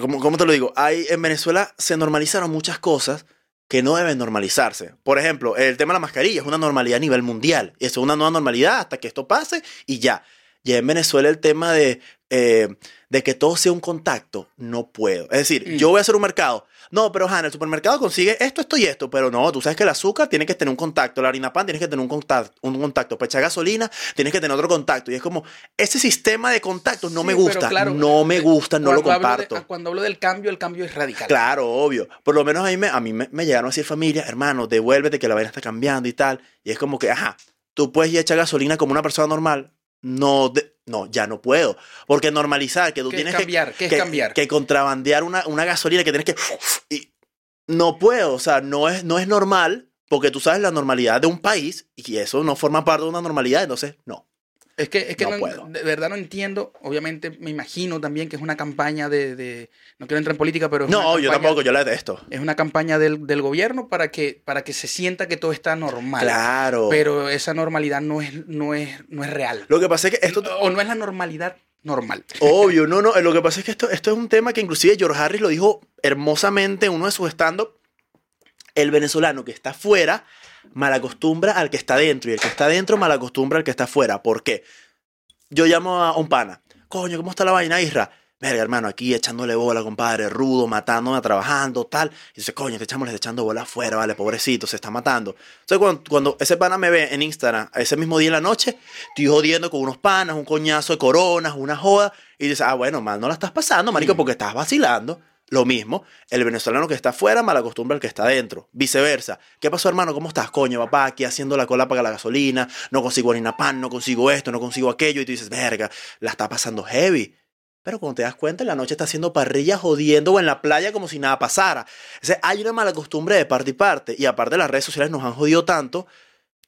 como, como te lo digo, hay, en Venezuela se normalizaron muchas cosas que no deben normalizarse. Por ejemplo, el tema de la mascarilla es una normalidad a nivel mundial. Y eso es una nueva normalidad hasta que esto pase y ya. Y en Venezuela el tema de, eh, de que todo sea un contacto, no puedo. Es decir, Mm. yo voy a hacer un mercado. No, pero Hanna, el supermercado consigue esto, esto y esto. Pero no, tú sabes que el azúcar tiene que tener un contacto. La harina pan tiene que tener un contacto. Un contacto. Para echar gasolina tienes que tener otro contacto. Y es como, ese sistema de contactos no Sí, me gusta. claro, no me eh, gusta, no lo Cuando hablo de- comparto. cuando hablo del cambio, el cambio es radical. Claro, obvio. Por lo menos a mí, me, a mí me, me llegaron a decir familia, hermano, devuélvete que la vaina está cambiando y tal. Y es como que, ajá, tú puedes ir a echar gasolina como una persona normal. No, de- no, ya no puedo. Porque normalizar que tú ¿Qué es tienes cambiar? ¿Qué es que, cambiar? que contrabandear una, una gasolina que tienes que... y no puedo, o sea, no es, no es normal porque tú sabes la normalidad de un país y eso no forma parte de una normalidad, entonces no. Es que, es que No no- puedo. de verdad no entiendo. Obviamente me imagino también que es una campaña de... de- no quiero entrar en política, pero... Es No, yo campaña- tampoco, yo la detesto. Es una campaña del, del gobierno para que, para que se sienta que todo está normal. Claro. Pero esa normalidad no es, no es, no es real. Lo que pasa es que esto... O no es la normalidad normal. Obvio, no, no. Lo que pasa es que esto, esto es un tema que inclusive George Harris lo dijo hermosamente en uno de sus stand-up. El venezolano que está afuera malacostumbra al que está dentro y el que está dentro malacostumbra al que está afuera. ¿Por qué? Yo llamo a un pana. Coño, ¿cómo está la vaina, Isra? Verga, hermano, aquí echándole bola, compadre, rudo, matándome, trabajando, tal. Y dice, coño, te echamos echando bola afuera, vale, pobrecito, se está matando. Entonces, cuando, cuando ese pana me ve en Instagram, ese mismo día en la noche, estoy jodiendo con unos panas, un coñazo de coronas, una joda, y dice, ah, bueno, mal no la estás pasando, marico, Mm. porque estás vacilando. Lo mismo, el venezolano que está afuera mal acostumbra al que está adentro. Viceversa. ¿Qué pasó, hermano? ¿Cómo estás? Coño, papá, aquí haciendo la cola para la gasolina, no consigo harina pan, no consigo esto, no consigo aquello, y tú dices, verga, la está pasando heavy. Pero cuando te das cuenta, en la noche está haciendo parrilla jodiendo o en la playa como si nada pasara. O sea, hay una mala costumbre de parte y parte. Y aparte las redes sociales nos han jodido tanto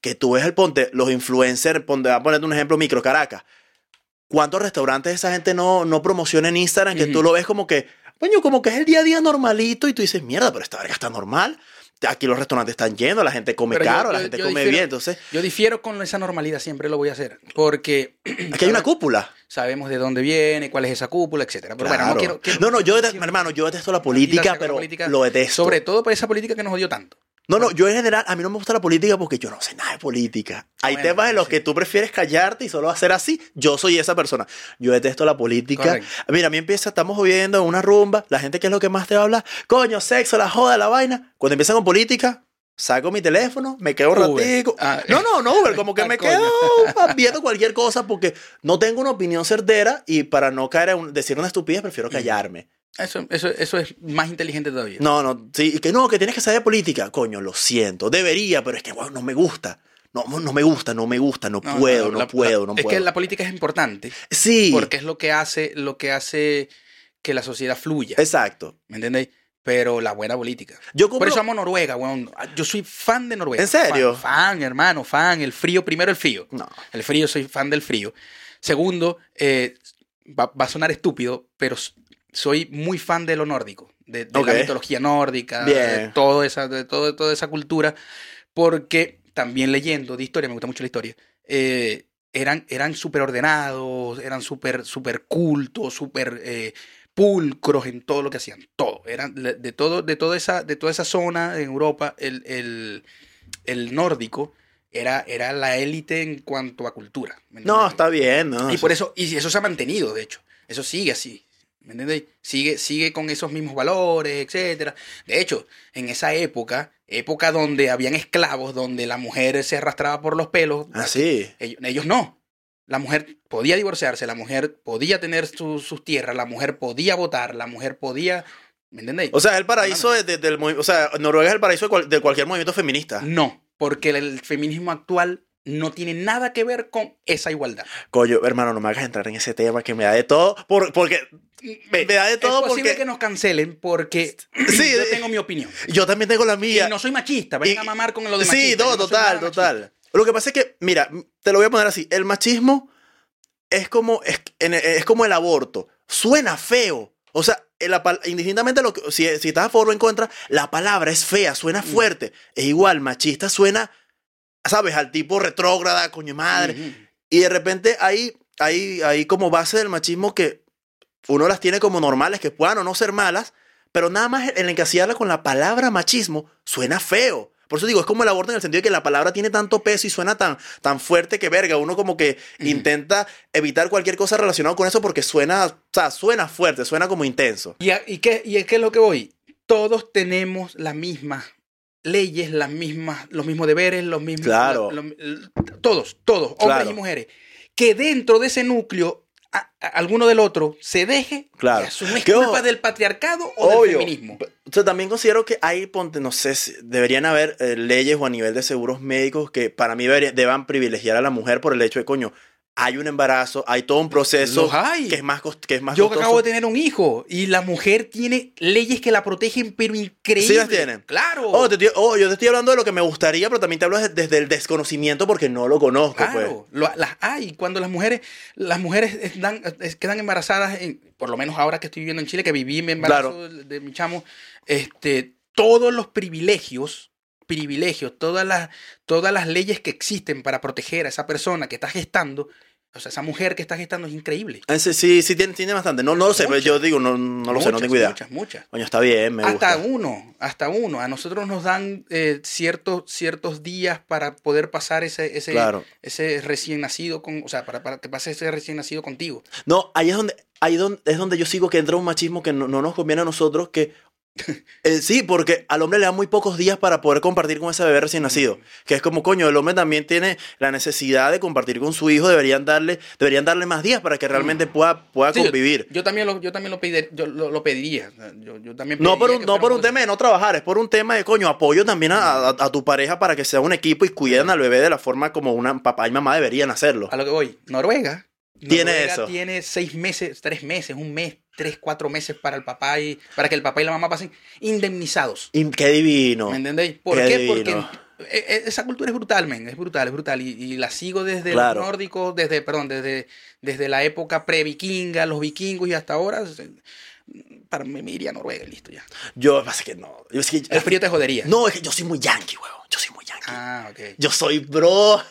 que tú ves el ponte, los influencers, ponte, voy a ponerte un ejemplo, Micro Caracas. ¿Cuántos restaurantes esa gente no, no promociona en Instagram que tú lo ves como que, coño, como que es el día a día normalito y tú dices, mierda, pero esta verga está normal? Aquí los restaurantes están llenos, la gente come Pero yo- caro, la gente come difiero- bien. Entonces, Yo difiero con esa normalidad, siempre lo voy a hacer. Porque aquí hay una cúpula. sabemos de dónde viene, cuál es esa cúpula, etcétera. Pero bueno, no quiero. quiero- no, no, yo detesto, hermano, yo detesto la política, con la pero política, lo detesto. Sobre todo por esa política que nos odió tanto. No, no, yo en general, a mí no me gusta la política porque yo no sé nada de política. Hay Bueno, temas en los sí. que tú prefieres callarte y solo hacer así. Yo soy esa persona. Yo detesto la política. Correcto. Mira, a mí empieza, estamos viviendo en una rumba, la gente que es lo que más te va a hablar, coño, sexo, la joda, la vaina. Cuando empiezan con política, saco mi teléfono, me quedo un ratico. Ah. No, no, no, Uber, como que me quedo viendo cualquier cosa porque no tengo una opinión certera y para no caer un- decir una estupidez prefiero callarme. Eso, eso, eso es más inteligente todavía. No, no, sí, que no, que tienes que saber política. Coño, lo siento, debería, pero es que bueno, no me gusta. No, no me gusta, no me gusta, no, No, puedo, no, la- puedo, no es puedo. que la política es importante Sí, porque es lo que hace, lo que hace que la sociedad fluya. exacto. ¿Me entendéis? Pero la buena política. Yo Por eso amo Noruega, weón. Yo soy fan de Noruega. ¿En serio? Fan, fan, hermano, fan. El frío, primero el frío. No. El frío, soy fan del frío. Segundo, eh, va, va a sonar estúpido, pero soy muy fan de lo nórdico, de, la mitología nórdica, Bien. de, todo esa, de todo, toda esa cultura, porque también leyendo de historia, me gusta mucho la historia, eh, eran, eran súper ordenados, eran súper super cultos, súper eh, pulcros en todo lo que hacían, todo. Eran de, todo, de, toda esa, de toda esa zona en Europa, el, el, el nórdico era, era la élite en cuanto a cultura. ¿me No, está bien, ¿no? Y por eso, y eso se ha mantenido, de hecho. Eso sigue así. ¿Me entiendes? Sigue, sigue con esos mismos valores, etcétera. De hecho, en esa época, época donde habían esclavos, donde la mujer se arrastraba por los pelos, Ah, sí. ellos, ellos no. La mujer podía divorciarse, la mujer podía tener su- sus tierras, la mujer podía votar, la mujer podía. ¿Me entendéis? O sea, el paraíso de- de- del movi- O sea, Noruega es el paraíso de, cual- de cualquier movimiento feminista. no, porque el feminismo actual no tiene nada que ver con esa igualdad. Coño, hermano, no me hagas entrar en ese tema que me da de todo. Por, porque me, me da de todo es posible porque que nos cancelen porque Sí, yo tengo mi opinión. yo también tengo la mía. Y no soy machista, venga Y- a mamar con lo de Sí, machista. no, yo no total, machista. total. Lo que pasa es que, mira, te lo voy a poner así. El machismo es como, es, es como el aborto. Suena feo. O sea, la indistintamente lo que, si, si estás a favor o en contra, la palabra es fea, suena Mm. fuerte. Es igual, machista suena, ¿sabes? Al tipo retrógrada, coño madre. Y de repente hay, hay, hay como base del machismo que uno las tiene como normales, que puedan o no ser malas, pero nada más el encasillarla con la palabra machismo suena feo. Por eso digo, es como el aborto en el sentido de que la palabra tiene tanto peso y suena tan, tan fuerte que verga. Uno como que intenta evitar cualquier cosa relacionada con eso porque suena, o sea, suena fuerte, suena como intenso. ¿Y, a- y qué, ¿Y qué es lo que voy? Todos tenemos las mismas leyes, las mismas, los mismos deberes, los mismos... Claro. todos, todos, hombres Claro. y mujeres. Que dentro de ese núcleo, a- a- alguno del otro se deje, Claro. y es culpa del patriarcado o del feminismo. O sea, también considero que hay, ponte, no sé, deberían haber eh, leyes o a nivel de seguros médicos que para mí deban privilegiar a la mujer por el hecho de, coño, hay un embarazo, hay todo un proceso que es más, que es más Yo costoso. acabo de tener un hijo y la mujer tiene leyes que la protegen, pero increíble. Sí las tienen. Claro. Oh, te oh, yo te estoy hablando de lo que me gustaría, pero también te hablo desde, desde el desconocimiento porque no lo conozco. pues. Claro, lo- las hay. Cuando las mujeres, las mujeres están- quedan embarazadas, en- por lo menos ahora que estoy viviendo en Chile, que viví mi embarazo Claro. de, de mi chamo, este, todos los privilegios, privilegios, todas las, todas las leyes que existen para proteger a esa persona que está gestando, o sea, esa mujer que está gestando es increíble. pues. Ese sí, sí tiene, tiene bastante. No, no lo sé, pero Muchas. yo digo, no, no lo sé, no Muchas, tengo idea. Muchas, muchas. Coño, está bien, me hasta gusta. uno, hasta uno. A nosotros nos dan eh, ciertos, ciertos días para poder pasar ese, ese, Claro. ese recién nacido con, o sea, para, para que pase ese recién nacido contigo. No, ahí es donde, ahí es donde yo sigo que entra un machismo que no, no nos conviene a nosotros, que eh, sí, porque al hombre le dan muy pocos días para poder compartir con ese bebé recién nacido. Que es como, coño, el hombre también tiene la necesidad de compartir con su hijo, deberían darle, deberían darle más días para que realmente pueda, pueda Sí, convivir. Yo, también lo, yo también lo, pedir- yo lo, lo pediría. Yo, yo también No por un, no por un cosa- tema de no trabajar, es por un tema de coño, apoyo también a, a- a tu pareja para que sea un equipo y cuiden al bebé de la forma como una papá y mamá deberían hacerlo. A lo que voy. Noruega. Tiene Noruega eso. Tiene seis meses, tres meses, un mes, tres, cuatro meses para el papá y para que el papá y la mamá pasen indemnizados. Qué divino. ¿Me entendéis? ¿Por Qué qué? divino. Porque eh, eh, esa cultura es brutal, men, es brutal, es brutal. Y, y la sigo desde Claro. los nórdicos, desde, perdón, desde, desde la época pre-vikinga, los vikingos y hasta ahora. Para mí me iría a Noruega, listo ya. Yo, pasa que no. Yo, es que- El frío te jodería. no, es que yo soy muy yankee, weón. Yo soy muy yankee. Ah, ok. Yo soy bro.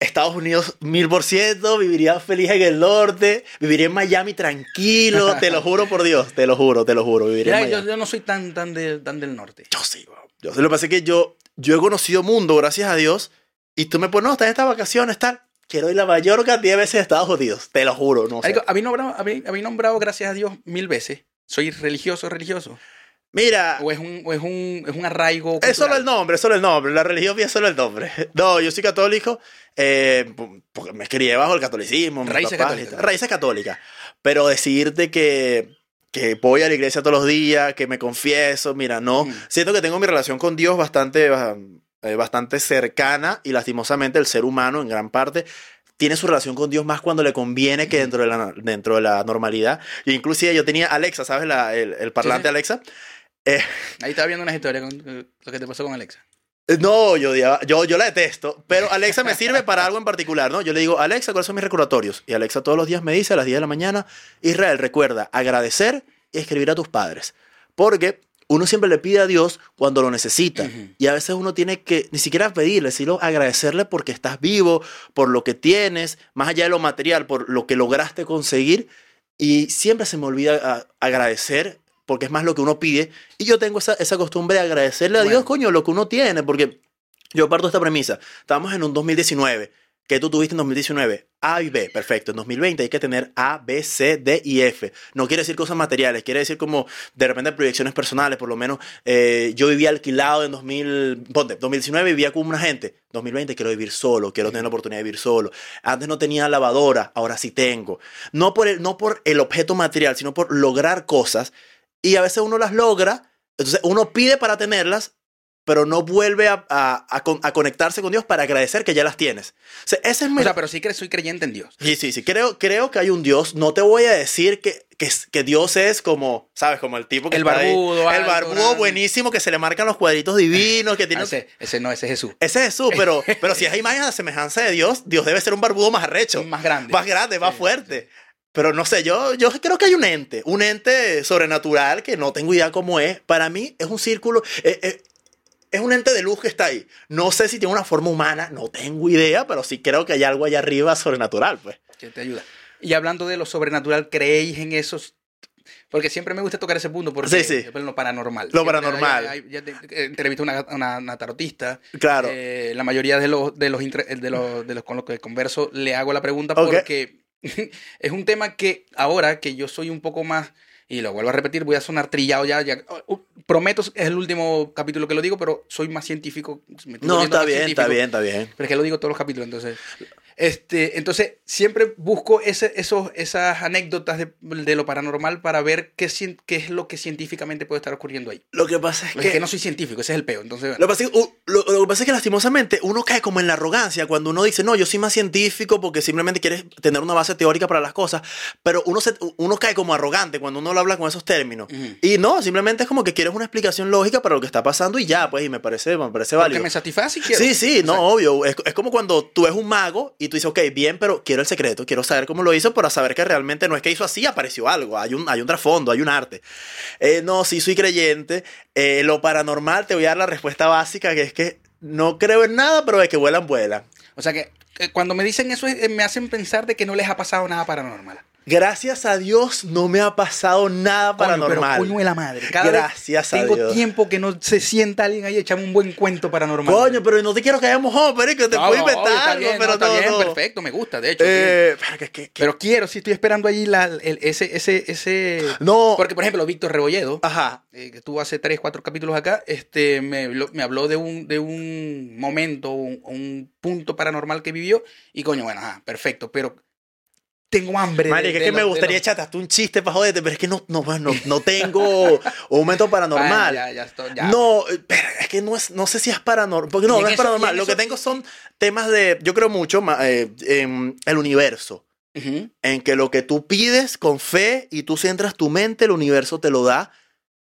Estados Unidos mil por ciento, viviría feliz en el norte, viviría en Miami tranquilo, te lo juro por Dios, te lo juro, te lo juro, viviría Mira, en yo, Miami. yo no soy tan, tan, de- tan del norte. Yo sí, bro. Yo, lo que pasa es que yo, yo he conocido mundo, gracias a Dios, y tú me pones, no, estás en estas vacaciones, tal. Quiero ir la mayor cantidad de veces a Estados Unidos, te lo juro, no sé. Marico, Habéis nombrado, habéis- habéis nombrado, gracias a Dios, mil veces. ¿Soy religioso religioso? Mira, ¿O es un, o es un, es un arraigo? es solo cultural? el nombre, es solo el nombre, la religión es solo el nombre. No, yo soy católico, eh, porque me crié bajo el catolicismo. Raíces católicas. Raíces católicas. Pero decirte que, que voy a la iglesia todos los días, que me confieso, mira, no. Mm. Siento que tengo mi relación con Dios bastante, ba- eh, bastante cercana y lastimosamente el ser humano en gran parte tiene su relación con Dios más cuando le conviene que dentro de la, dentro de la normalidad. Inclusive yo tenía Alexa, ¿sabes? La- el, el parlante sí. Alexa. Eh, Ahí estaba viendo una historia con lo que te pasó con Alexa. No, yo, odiaba- yo, yo la detesto, pero Alexa me sirve para algo en particular, ¿no? Yo le digo, Alexa, ¿cuáles son mis recordatorios? Y Alexa todos los días me dice a las 10 de la mañana, Israel, recuerda agradecer y escribir a tus padres. Porque uno siempre le pide a Dios cuando lo necesita. Y a veces uno tiene que ni siquiera pedirle, sino agradecerle porque estás vivo, por lo que tienes, más allá de lo material, por lo que lograste conseguir. Y siempre se me olvida a- agradecer porque es más lo que uno pide. Y yo tengo esa, esa costumbre de agradecerle a Bueno. Dios, coño, lo que uno tiene. Porque yo parto de esta premisa. Estamos en un 2019. ¿Qué tú tuviste en 2019? A y B, perfecto. En 2020 hay que tener A, B, C, D y F. No quiere decir cosas materiales, quiere decir como de repente proyecciones personales. Por lo menos eh, yo vivía alquilado en 2000, ponte, 2019 vivía con una gente. 2020 quiero vivir solo, quiero tener la oportunidad de vivir solo. Antes no tenía lavadora, ahora sí tengo. No por el, no por el objeto material, sino por lograr cosas. Y a veces uno las logra, entonces uno pide para tenerlas, pero no vuelve a, a- a con- a conectarse con Dios para agradecer que ya las tienes. O sea, ese es mi... O sea, pero sí que soy creyente en Dios. Sí, sí, sí. Creo, creo que hay un Dios. No te voy a decir que, que, que Dios es como, ¿sabes? Como el tipo que El está ahí. barbudo, El alto, barbudo grande. buenísimo que se le marcan los cuadritos divinos, que tiene... Ah, ese, ese no, ese es Jesús. Ese es Jesús, pero, pero si es imagen de semejanza de Dios, Dios debe ser un barbudo más arrecho. Más grande. Más grande, más Sí, fuerte. Pero no sé, yo, yo creo que hay un ente, un ente sobrenatural que no tengo idea cómo es. Para mí es un círculo, eh, eh, es un ente de luz que está ahí. No sé si tiene una forma humana, no tengo idea, pero sí creo que hay algo allá arriba sobrenatural, pues. que te ayuda. Y hablando de lo sobrenatural, ¿creéis en esos? Porque siempre me gusta tocar ese punto, porque Sí, lo paranormal. Lo paranormal. hay- hay- ya te- entrevisté a una, una, una tarotista. Claro. Eh, la mayoría de los, de los, de los, de los con los que converso le hago la pregunta porque es un tema que ahora que yo soy un poco más, y lo vuelvo a repetir, voy a sonar trillado ya, ya uh, prometo, es el último capítulo que lo digo, pero soy más científico. me no, está bien, está científico. bien, está bien. Pero es que lo digo todos los capítulos, entonces. Este, entonces, siempre busco ese, esos, esas anécdotas de, de lo paranormal para ver qué, qué es lo que científicamente puede estar ocurriendo ahí. Lo que pasa es es que... que no soy científico, ese es el peo. Entonces, Lo que, pasa es que, uh, lo- lo que pasa es que lastimosamente uno cae como en la arrogancia cuando uno dice, no, yo soy más científico porque simplemente quieres tener una base teórica para las cosas, pero uno, se, uno cae como arrogante cuando uno lo habla con esos términos. Ujú. Y no, simplemente es como que quieres una explicación lógica para lo que está pasando y ya, pues, y me parece, me parece válido. me satisface y quiero. Sí, sí, no, Exacto. obvio. Es, es como cuando tú ves un mago y tú dices, ok, bien, pero quiero el secreto, quiero saber cómo lo hizo para saber que realmente no es que hizo así, apareció algo, hay un, hay un trasfondo, hay un arte. Eh, no, sí soy creyente. Eh, lo paranormal, te voy a dar la respuesta básica, que es que no creo en nada, pero de que vuelan, vuelan. O sea que eh, cuando me dicen eso, me hacen pensar de que no les ha pasado nada paranormal. Gracias a Dios no me ha pasado nada Coño, paranormal. Pero coño de la madre. Cada Gracias vez a tengo Dios. tiempo que no se sienta alguien ahí echando un buen cuento paranormal. Coño, pero no te quiero que hagamos oh, que te No, puedo no, inventar algo, bien, pero no, está no, bien, no. perfecto, me gusta, de hecho. Eh, pero que- que- Pero quiero, si estoy esperando ahí la, el- ese, ese, ese... no. Porque, por ejemplo, Víctor Rebolledo, Ajá. eh, que estuvo hace 3, 4 capítulos acá, este, me, habló- me habló de un, de un momento, un, un punto paranormal que vivió. Y coño, bueno, ajá, perfecto. Pero tengo hambre. de- Marica, es que me gustaría lo- echarte hasta un chiste para joderte, pero es que no, no, pues, no, no tengo un momento paranormal. Bueno, ya, ya estoy- ya. No, eh, pero es que no, es, no sé si es paranormal. Porque no, no es eso- paranormal. Lo que eso- tengo son temas de. Yo creo mucho eh, en el universo. Ujú. En que lo que tú pides con fe y tú centras tu mente, el universo te lo da.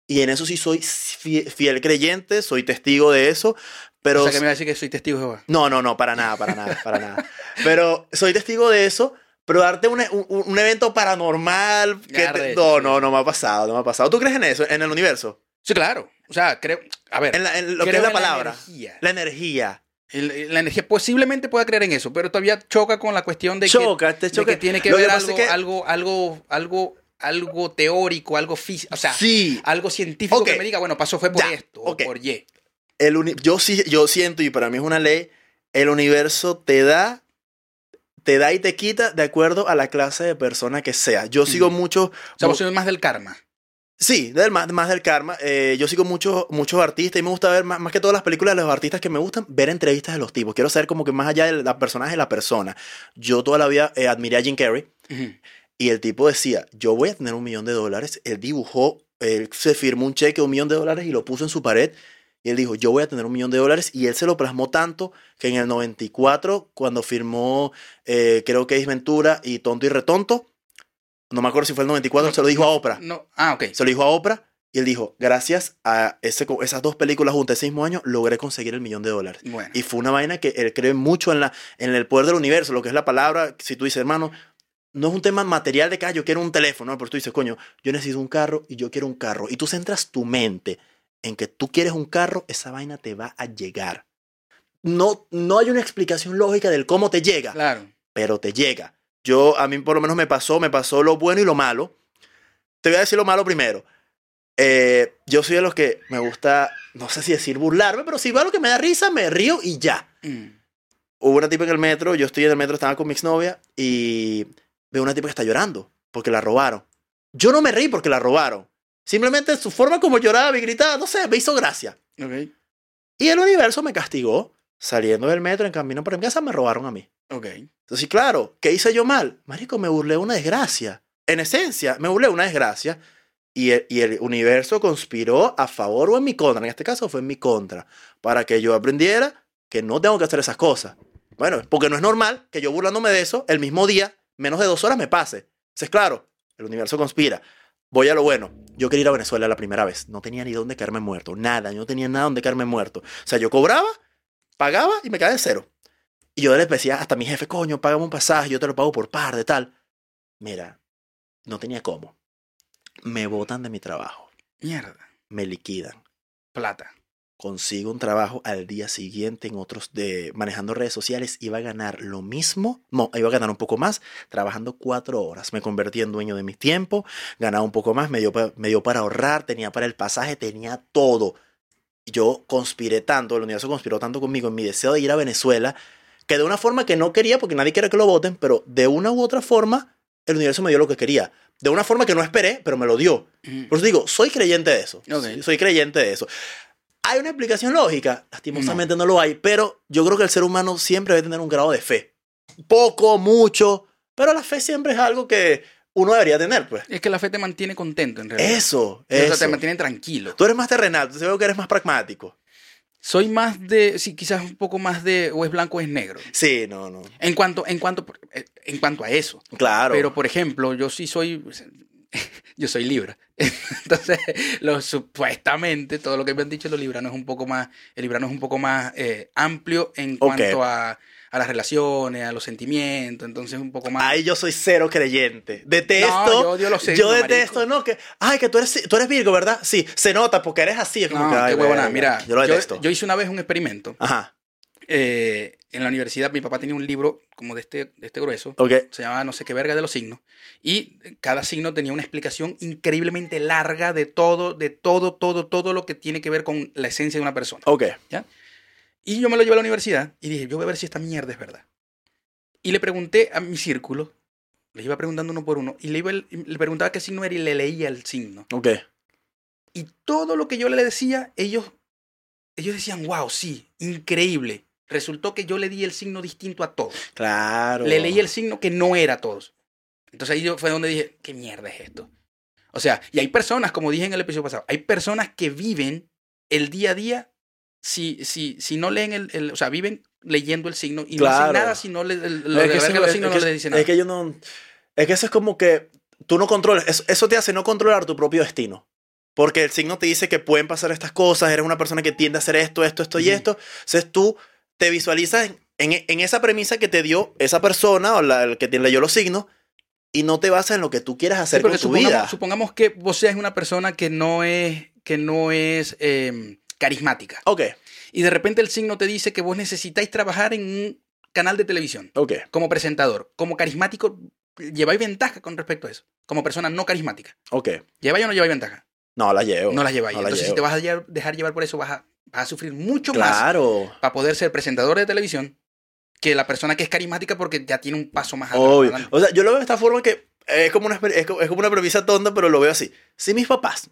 Y en eso sí soy fie- fiel creyente, soy testigo de eso. Pero o sea, que me va a decir que soy testigo de Jehová. no, no, no, para nada, para nada, para nada. Pero soy testigo de eso, pero darte un, un- un evento paranormal que te- no, no, no me ha pasado, no me ha pasado. ¿Tú crees en eso, en el universo? Sí, claro. O sea, creo. A ver. En, la- en lo que es la palabra, energía. la energía. El- la energía posiblemente pueda creer en eso, pero todavía choca con la cuestión de, Choca, te que, de choca. que tiene que Lo ver algo, es que- algo, algo, algo, algo teórico, algo físico, o sea, Sí, algo científico que me diga, bueno, pasó fue por Ya, esto o por Y. el yo sí, yo siento, y para mí es una ley, el universo te da, te da y te quita de acuerdo a la clase de persona que sea. Yo sigo Mm. mucho, O sea, vos más del karma. sí, del, más, más del karma. Eh, yo sigo muchos muchos artistas y me gusta ver, más, más que todas las películas de los artistas que me gustan, ver entrevistas de los tipos. Quiero saber como que más allá de la personaje de la persona. Yo toda la vida eh, admiré a Jim Carrey. Y el tipo decía, yo voy a tener un millón de dólares. Él dibujó, él se firmó un cheque de un millón de dólares y lo puso en su pared. Y él dijo, yo voy a tener un millón de dólares. Y él se lo plasmó tanto que en el 94, cuando firmó, eh, creo que es Ventura y Tonto y Retonto, no me acuerdo si fue el 94, No, se lo dijo a Oprah. No, ah, ok. Se lo dijo a Oprah. Y él dijo, gracias a ese, esas dos películas juntas, ese mismo año, logré conseguir el millón de dólares. Bueno. Y fue una vaina que él cree mucho en, la, en el poder del universo, lo que es la palabra. Si tú dices, hermano, no es un tema material de que "Ah, yo quiero un teléfono, ¿no? pero tú dices, coño, yo necesito un carro y yo quiero un carro. Y tú centras tu mente en que tú quieres un carro, esa vaina te va a llegar. No, no hay una explicación lógica del cómo te llega, Claro. pero te llega. Yo, a mí por lo menos me pasó, me pasó lo bueno y lo malo. Te voy a decir lo malo primero. Eh, yo soy de los que me gusta, no sé si decir burlarme, pero si veo algo que me da risa, me río y ya. Mm. Hubo una tipa en el metro, yo estoy en el metro, estaba con mi exnovia y veo una tipa que está llorando porque la robaron. Yo no me reí porque la robaron. Simplemente su forma como lloraba y gritaba, no sé, me hizo gracia. Y el universo me castigó. Saliendo del metro, en camino para mi casa, me robaron a mí. Ok. Entonces, claro, ¿qué hice yo mal? Marico, me burlé de una desgracia. En esencia, me burlé de una desgracia. Y el, y el universo conspiró a favor o en mi contra. En este caso fue en mi contra. Para que yo aprendiera que no tengo que hacer esas cosas. Bueno, porque no es normal que yo burlándome de eso, el mismo día, menos de dos horas me pase. Entonces, claro, el universo conspira. Voy a lo bueno. Yo quería ir a Venezuela la primera vez. No tenía ni dónde caerme muerto. Nada. Yo no tenía nada donde caerme muerto. O sea, yo cobraba, pagaba y me quedaba en cero. Y yo les decía hasta mi jefe, coño, págame un pasaje, yo te lo pago por par de tal. Mira, no tenía cómo. Me botan de mi trabajo. Mierda. Me liquidan. Plata. Consigo un trabajo al día siguiente en otros de manejando redes sociales. Iba a ganar lo mismo. No, iba a ganar un poco más trabajando cuatro horas. Me convertí en dueño de mi tiempo. Ganaba un poco más. Me dio, me dio para ahorrar. Tenía para el pasaje. Tenía todo. Yo conspiré tanto. El universo conspiró tanto conmigo en mi deseo de ir a Venezuela. Que de una forma que no quería, porque nadie quiere que lo voten. Pero de una u otra forma, el universo me dio lo que quería. De una forma que no esperé, pero me lo dio. Mm. Por eso digo, soy creyente de eso. Ok. Sí, Soy creyente de eso. ¿Hay una explicación lógica? Lastimosamente no. lo hay, pero yo creo que el ser humano siempre debe tener un grado de fe. Poco, mucho, pero la fe siempre es algo que uno debería tener, pues. Es que la fe te mantiene contento, en realidad. Eso, O sea, te mantiene tranquilo. Tú eres más terrenal, entonces veo que eres más pragmático. Soy más de, sí, quizás un poco más de, o es blanco o es negro. Sí, no, no. En cuanto, en cuanto, en cuanto a eso. Claro. Pero, por ejemplo, yo sí soy, yo soy Libra. Entonces, lo, supuestamente, todo lo que me han dicho los libranos es un poco más, el librano es un poco más eh, amplio en cuanto a, a las relaciones, a los sentimientos. Entonces, un poco más... Ahí yo soy cero creyente. Detesto. No, yo odio los signos, yo detesto, marico. ¿no? Que, ay, que tú eres, tú eres Virgo, ¿verdad? Sí, se nota porque eres así. Es como no, que, ay, qué huevona. verga. Mira, yo lo detesto. yo, yo hice una vez un experimento. Ajá, eh, en la universidad, mi papá tenía un libro como de este, de este grueso. ok. se llamaba no sé qué verga de los signos. Y cada signo tenía una explicación increíblemente larga de todo, de todo, todo, todo lo que tiene que ver con la esencia de una persona. Ok. Y yo me lo llevé a la universidad y dije, yo voy a ver si esta mierda es verdad. Y le pregunté a mi círculo, les iba preguntando uno por uno, y le, iba, le preguntaba qué signo era y le leía el signo. Ok. Y todo lo que yo le decía, ellos, ellos decían, wow, sí, increíble. Resultó que yo le di el signo distinto a todos. Claro. le leí el signo que no era a todos. Entonces ahí yo fue donde dije, ¿qué mierda es esto? O sea, y hay personas, como dije en el episodio pasado, hay personas que viven el día a día si, si, si no leen el, el- o sea, viven leyendo el signo y no Claro. hacen nada si no le, el- lo Es que eso- los signos es no le dice nada. Es que yo no. Es que eso es como que tú no controlas. Eso, eso te hace no controlar tu propio destino. Porque el signo te dice que pueden pasar estas cosas, eres una persona que tiende a hacer esto, esto, esto y Ujú. esto. Entonces tú te visualizas en, en- en esa premisa que te dio esa persona o la, el que te leyó los signos y no te basas en lo que tú quieras hacer con tu supongamos, vida. supongamos que vos seas una persona que no es, que no es eh, carismática. Ok, Y de repente el signo te dice que vos necesitáis trabajar en un canal de televisión ok. como presentador, como carismático, lleváis ventaja con respecto a eso, como persona no carismática. Ok. ¿Lleváis o no lleváis ventaja? No la llevo. No las lleváis. no la Entonces, si te vas a dejar llevar por eso, vas a, vas a sufrir mucho más Claro. para poder ser presentador de televisión que la persona que es carismática porque ya tiene un paso más Obvio. adelante. O sea, yo lo veo de esta forma que es como, una, es como una premisa tonta, pero lo veo así. Si mis papás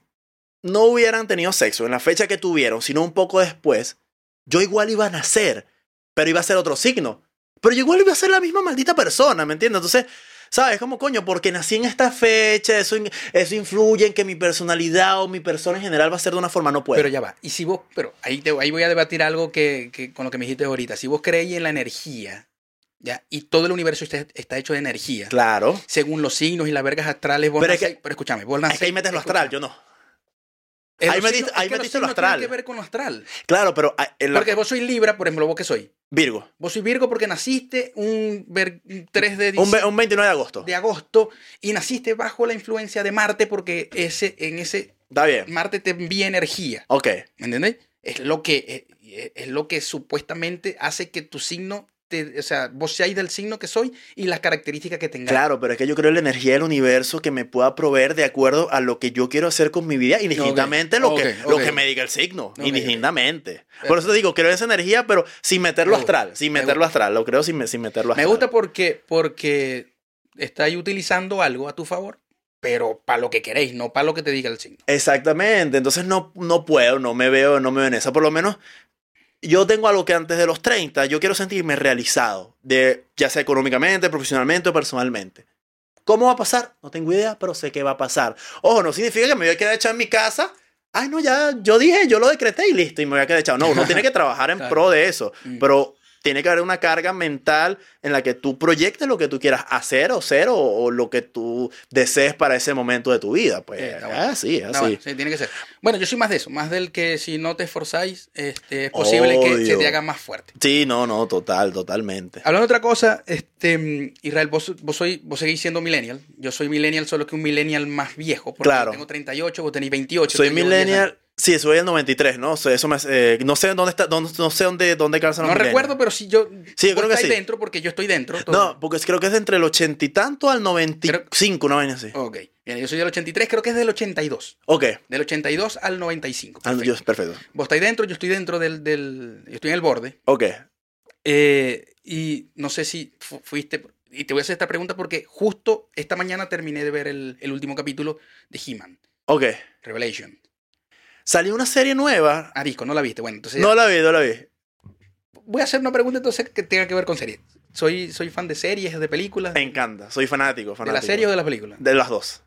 no hubieran tenido sexo en la fecha que tuvieron, sino un poco después, yo igual iba a nacer, pero iba a ser otro signo. Pero yo igual iba a ser la misma maldita persona, ¿me entiendes? Entonces, ¿sabes? Como coño, porque nací en esta fecha, eso, eso influye en que mi personalidad o mi persona en general va a ser de una forma, no puedo. Pero ya va. Y si vos, pero ahí, te, ahí voy a debatir algo que, que con lo que me dijiste ahorita. Si vos creéis en la energía, ¿ya? Y todo el universo está, está hecho de energía. claro. Según los signos y las vergas astrales, vos Pero es nacéis- que- pero escúchame, vos Es que ahí metes lo astral, yo no. Eh, ahí metiste- ahí metiste lo astral. que ver con lo astral. Claro, pero ah, la- Porque vos sois Libra, por ejemplo, vos que soy. Virgo. Vos sois Virgo porque naciste un, ver- un 3 de, Un, diciembre- un 29 de agosto. de agosto y naciste bajo la influencia de Marte porque ese, en ese Está bien. Marte te envía energía. Ok. ¿Me entendés? Es lo que, es lo que supuestamente hace que tu signo, te, o sea, vos seáis del signo que soy y las características que tengáis. Claro, pero es que yo creo en la energía del universo que me pueda proveer de acuerdo a lo que yo quiero hacer con mi vida, indistintamente lo, que, lo que me diga el signo, indistintamente. Por eso te digo, creo en esa energía, pero sin meterlo Me astral, sin me meterlo astral, lo creo sin, me- sin meterlo Me astral. gusta porque, porque estáis utilizando algo a tu favor, pero para lo que queréis, no para lo que te diga el signo. Exactamente, entonces no, no puedo, no me veo, no me veo en esa. Por lo menos yo tengo algo que antes de los 30, yo quiero sentirme realizado, de, ya sea económicamente, profesionalmente o personalmente. ¿Cómo va a pasar? No tengo idea, pero sé que va a pasar. Ojo, no significa que me voy a quedar echado en mi casa. Ay, no, ya, yo dije, yo lo decreté y listo, y me voy a quedar echado. No, uno tiene que trabajar en Claro. pro de eso, Mm. pero tiene que haber una carga mental en la que tú proyectes lo que tú quieras hacer o ser o, o lo que tú desees para ese momento de tu vida. Pues Eh, bueno. así, así. bueno, sí, tiene que ser. Bueno, yo soy más de eso, más del que si no te esforzáis, este, es posible que se te haga más fuerte. Sí, no, no, total, totalmente. Hablando de otra cosa, este, Israel, vos, vos, soy, vos seguís siendo millennial. Yo soy millennial, solo que un millennial más viejo. Porque Claro. yo tengo 38, vos tenéis 28. Soy te llevo 10 años. millennial. Sí, soy el 93, ¿no? O sea, eso me, eh, no sé dónde está, dónde, no sé dónde, dónde calzan los No recuerdo, pero yo. Sí, yo vos creo que sí. dentro porque yo estoy dentro. todo. No, porque creo que es de entre el 80 y tanto al 95, una vaina así. Ok. Bien, yo soy del 83, creo que es del 82. Ok. Del 82 al 95. Ah, Perfecto. Dios, perfecto. Vos estáis dentro, yo estoy dentro del. del yo estoy en el borde. Ok. Eh, y no sé si fu- fuiste. Y te voy a hacer esta pregunta porque justo esta mañana terminé de ver el, el último capítulo de He-Man, Ok. Revelation. Salió una serie nueva. Arisco, no la viste. Bueno, entonces No la vi, no la vi. voy a hacer una pregunta entonces que tenga que ver con series. Soy, soy fan de series, de películas. Me encanta. Soy fanático, ¿De fanático. la serie o de las películas? De las dos.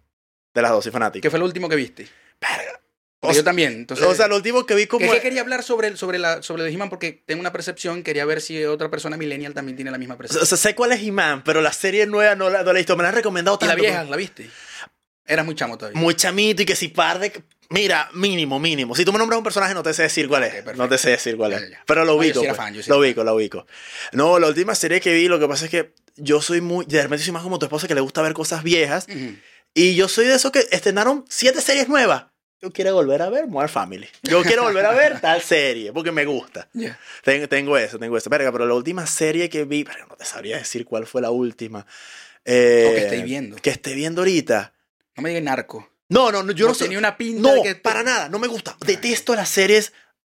De las dos, soy fanático. ¿Qué fue lo último que viste? Verga. O yo también. Entonces, o sea, lo último que vi como... que, que quería hablar sobre, el- sobre, la, sobre el de He-Man porque tengo una percepción. Quería ver si otra persona millennial también tiene la misma O percepción. sea, sé cuál es He-Man, pero la serie nueva no la, no la he visto. Me la han recomendado ¿Y la tanto. vieja, la viste? Eras muy chamo todavía. Muy chamito y que si par de... Mira, mínimo, mínimo. Si tú me nombras un personaje, no te sé decir cuál es. Ok, perfecto. no te sé decir cuál es. ya, ya. Pero lo No, yo ubico. sí era pues. fan, yo sí lo ubico, lo ubico. No, la última serie que vi, lo que pasa es que yo soy muy... De repente soy más como tu esposa que le gusta ver cosas viejas. Ujú. Y yo soy de esos que estrenaron siete series nuevas. Yo quiero volver a ver Modern Family. Yo quiero volver a ver tal serie porque me gusta. Ya. Tengo, tengo eso, tengo eso. Verga, pero la última serie que vi, verga, no te sabría decir cuál fue la última. Eh, O que estéis viendo. Que esté viendo ahorita. No me digas narco. No, no, no, yo no sé. tenía una pinta No, de que... para nada, no me gusta. Detesto las series.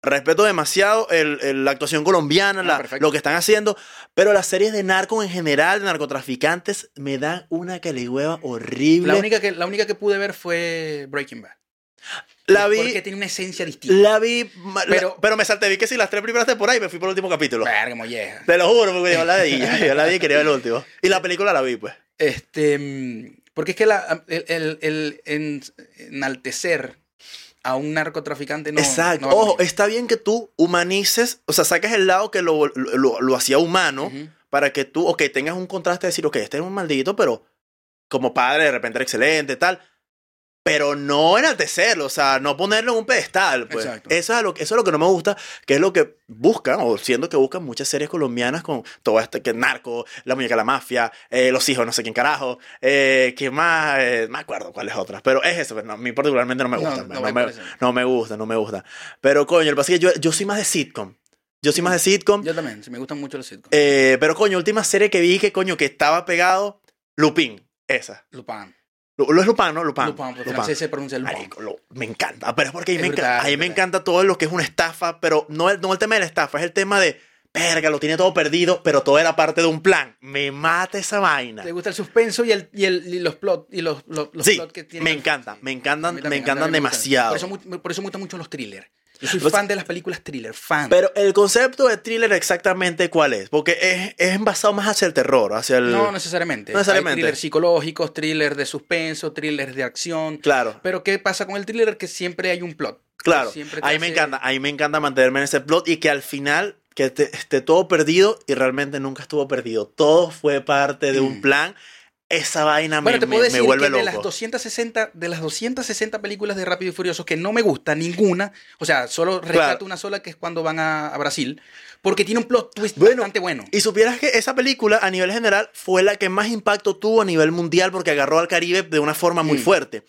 Respeto demasiado el- el- la actuación colombiana, Ah, la- lo que están haciendo, pero las series de narcos en general, de narcotraficantes, me dan una caligüeva horrible. La única, que, la única que pude ver fue Breaking Bad. la vi, Porque tiene una esencia distinta. la vi, la- Pero- pero, me salté, vi que si las tres primeras temporadas y me fui por el último capítulo. Verga, molleja. Te lo juro, porque yo la vi, yo la vi y quería ver el último. Y la película la vi, pues. Este, porque es que la, el, el- el en- enaltecer a un narcotraficante no. Exacto. no Ojo, está bien que tú humanices, o sea, saques el lado que lo, lo, lo- lo hacía humano para que tú, ok, tengas un contraste de decir, ok, este es un maldito, pero como padre de repente era excelente, tal. Pero no enaltecerlo, o sea, no ponerlo en un pedestal. Pues. Exacto. Eso, es lo, eso es lo que no me gusta, que es lo que buscan, o siendo que buscan muchas series colombianas con todo este, que narco, la muñeca de la mafia, eh, los hijos, no sé quién carajo, eh, que más, eh, me acuerdo cuáles otras, pero es eso, pero no, a mí particularmente no me gusta, no no, me me, no me gusta, no me gusta. Pero coño, el pasa es que yo, yo soy más de sitcom, yo soy más de sitcom, Yo también, sí, me gustan mucho los sitcoms. eh, pero coño, última serie que vi que coño, que estaba pegado, Lupin, esa. Lupin. Lo es Lupin, ¿no? Lupin. Lupin, porque Lupin. francés se pronuncia Lupin. Marico, lo- me encanta. Pero es porque a mí, Es me, brutal, encanta, a mí es me brutal. encanta todo lo que es una estafa, pero no el, no el tema de la estafa, es el tema de, verga, lo tiene todo perdido, pero todo era parte de un plan. Me mata esa vaina. ¿Te gusta el suspenso y, el, y, el, y los plot y los, los, los Sí, plot que tiene? me encanta, me encantan, me encantan me gustan. demasiado. Por eso, por eso me gustan mucho los thrillers. Yo soy fan de las películas thriller, fan. Pero el concepto de thriller exactamente cuál es, porque es, es basado más hacia el terror, hacia el... no necesariamente. No necesariamente. Hay thrillers psicológicos, thrillers de suspenso, thrillers de acción. Claro. Pero ¿qué pasa con el thriller? Que siempre hay un plot. Claro, Siempre te a mí me hace- encanta, a mí me encanta mantenerme en ese plot y que al final que esté todo perdido y realmente nunca estuvo perdido. Todo fue parte de un Mm. plan. Esa vaina Bueno, me, te puedo me- me decir vuelve que de las, loco. 260, de las 260 películas de Rápido y Furioso que no me gusta ninguna, o sea, solo rescato Claro. una sola que es cuando van a, a Brasil, porque tiene un plot twist Bueno, bastante bueno. Y supieras que esa película a nivel general fue la que más impacto tuvo a nivel mundial porque agarró al Caribe de una forma muy Mm. fuerte.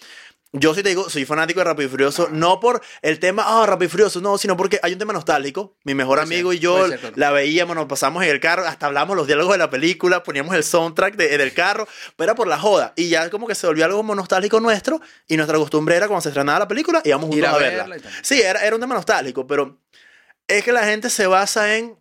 Yo sí te digo, soy fanático de Rápido y Furioso, no por el tema, ah, Rápido y Furioso, no, sino porque hay un tema nostálgico. Mi mejor Puede ser, amigo y yo puede ser, claro. la veíamos, nos pasamos en el carro, hasta hablamos los diálogos de la película, poníamos el soundtrack de- del carro, pero era por la joda. Y ya como que se volvió algo como nostálgico nuestro y nuestra costumbre era cuando se estrenaba la película, íbamos Ir juntos a a verla. Sí, era, era un tema nostálgico, pero es que la gente se basa en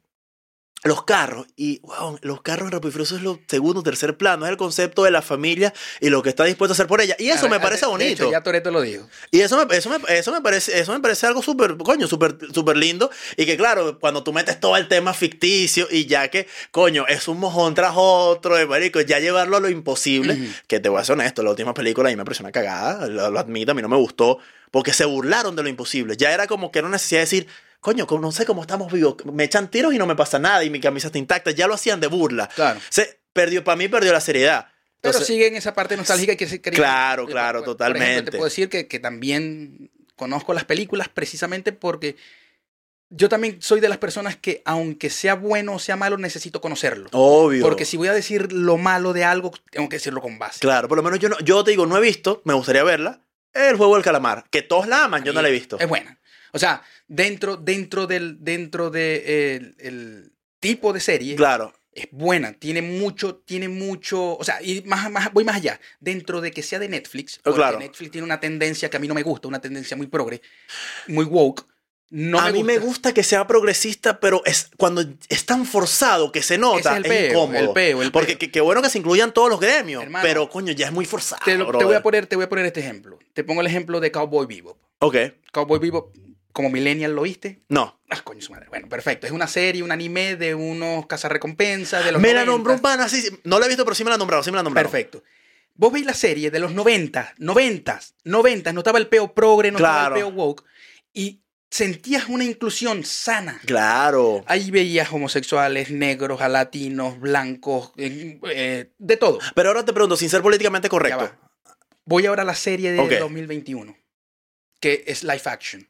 los carros. Y, wow, los carros Furioso es lo segundo, tercer plano. Es el concepto de la familia y lo que está dispuesto a hacer por ella. Y eso A me ver, parece bonito. De hecho, ya Toreto lo dijo. Y eso me, eso me, eso me parece, eso me parece algo súper, coño, súper, súper lindo. Y que claro, cuando tú metes todo el tema ficticio y ya que, coño, es un mojón tras otro, de marico, ya llevarlo a lo imposible, Ujú. que te voy a ser honesto, la última película a mí me pareció una cagada, lo, lo admito, a mí no me gustó, porque se burlaron de lo imposible. Ya era como que era una necesidad de decir, coño, no sé cómo estamos vivos, me echan tiros y no me pasa nada y mi camisa está intacta, ya lo hacían de burla. Claro. Se perdió, para mí perdió la seriedad. Pero Entonces- sigue en esa parte nostálgica que se Claro, claro, por- por totalmente. ejemplo, te puedo decir que, que también conozco las películas precisamente porque yo también soy de las personas que, aunque sea bueno o sea malo, necesito conocerlo. Obvio. Porque si voy a decir lo malo de algo, tengo que decirlo con base. Claro, por lo menos yo, no, yo te digo, no he visto, me gustaría verla. El juego del calamar, que todos la aman, yo no la he visto. Es buena. O sea, dentro, dentro del dentro de, el, el tipo de serie, Claro, es buena. Tiene mucho, tiene mucho. O sea, y más, más, voy más allá. Dentro de que sea de Netflix, Oh, porque claro. Netflix tiene una tendencia que a mí no me gusta, una tendencia muy progre, muy woke. No a me mí gusta. me gusta que sea progresista, pero es cuando es tan forzado que se nota, es es, el peo, incómodo. el peo, el Porque que bueno que se incluyan todos los gremios, Hermano, pero coño, ya es muy forzado. Te, lo- te voy a poner, te voy a poner este ejemplo. Te pongo el ejemplo de Cowboy Bebop. Ok, Cowboy Bebop, como millennial lo viste. no. Ah, coño, su madre. Bueno, perfecto. Es una serie, un anime de unos cazarrecompensas de los Me la 90. nombró un pana, sí, sí, no la he visto, pero sí me la nombraron, sí me la nombraron. Perfecto. Vos veis la serie de los 90, 90, 90, no estaba el peo progre, no Claro. estaba el peo woke, y sentías una inclusión sana. Claro. Ahí veías homosexuales, negros, a latinos, blancos, eh, eh, de todo. Pero ahora te pregunto, sin ser políticamente correcto. Voy ahora a la serie de Ok. 2021, que es live action.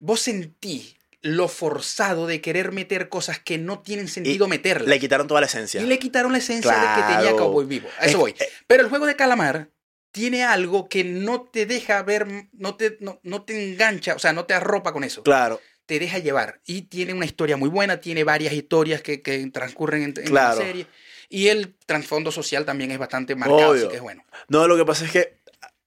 Vos sentí lo forzado de querer meter cosas que no tienen sentido meterlas. Le quitaron toda la esencia. Y le quitaron la esencia de que tenía. Cowboy Vivo. A eso Es- voy. eh, Pero el juego de calamar tiene algo que no te deja ver, no te, no, no te engancha, o sea, no te arropa con eso. Claro, Te deja llevar. Y tiene una historia muy buena, tiene varias historias que, que transcurren en, en Claro. la serie. Y el trasfondo social también es bastante marcado, Obvio. así que es bueno. No, lo que pasa es que,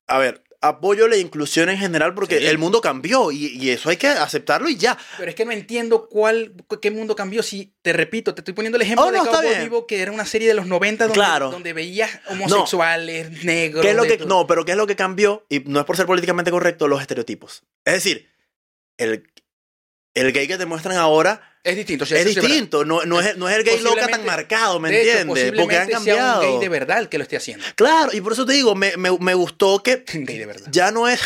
a ver, apoyo la inclusión en general porque Sí. el mundo cambió y, y eso hay que aceptarlo y ya. Pero es que no entiendo cuál, qué mundo cambió. Si te repito, te estoy poniendo el ejemplo Oh, de no, está Cowboy. Vivo, que era una serie de los 90 donde, Claro. donde veías homosexuales, negros. ¿Qué es lo de que, todo. no, pero ¿qué es lo que cambió? Y no es por ser políticamente correcto, los estereotipos. Es decir, el, el gay que te muestran ahora Es distinto. sí, es eso sí distinto. No, no, es, no es el gay loca tan marcado, ¿me hecho, entiendes? Porque han posiblemente sea cambiado. un gay de verdad el que lo esté haciendo. Claro, y por eso te digo, me, me, me gustó que gay de verdad. ya no es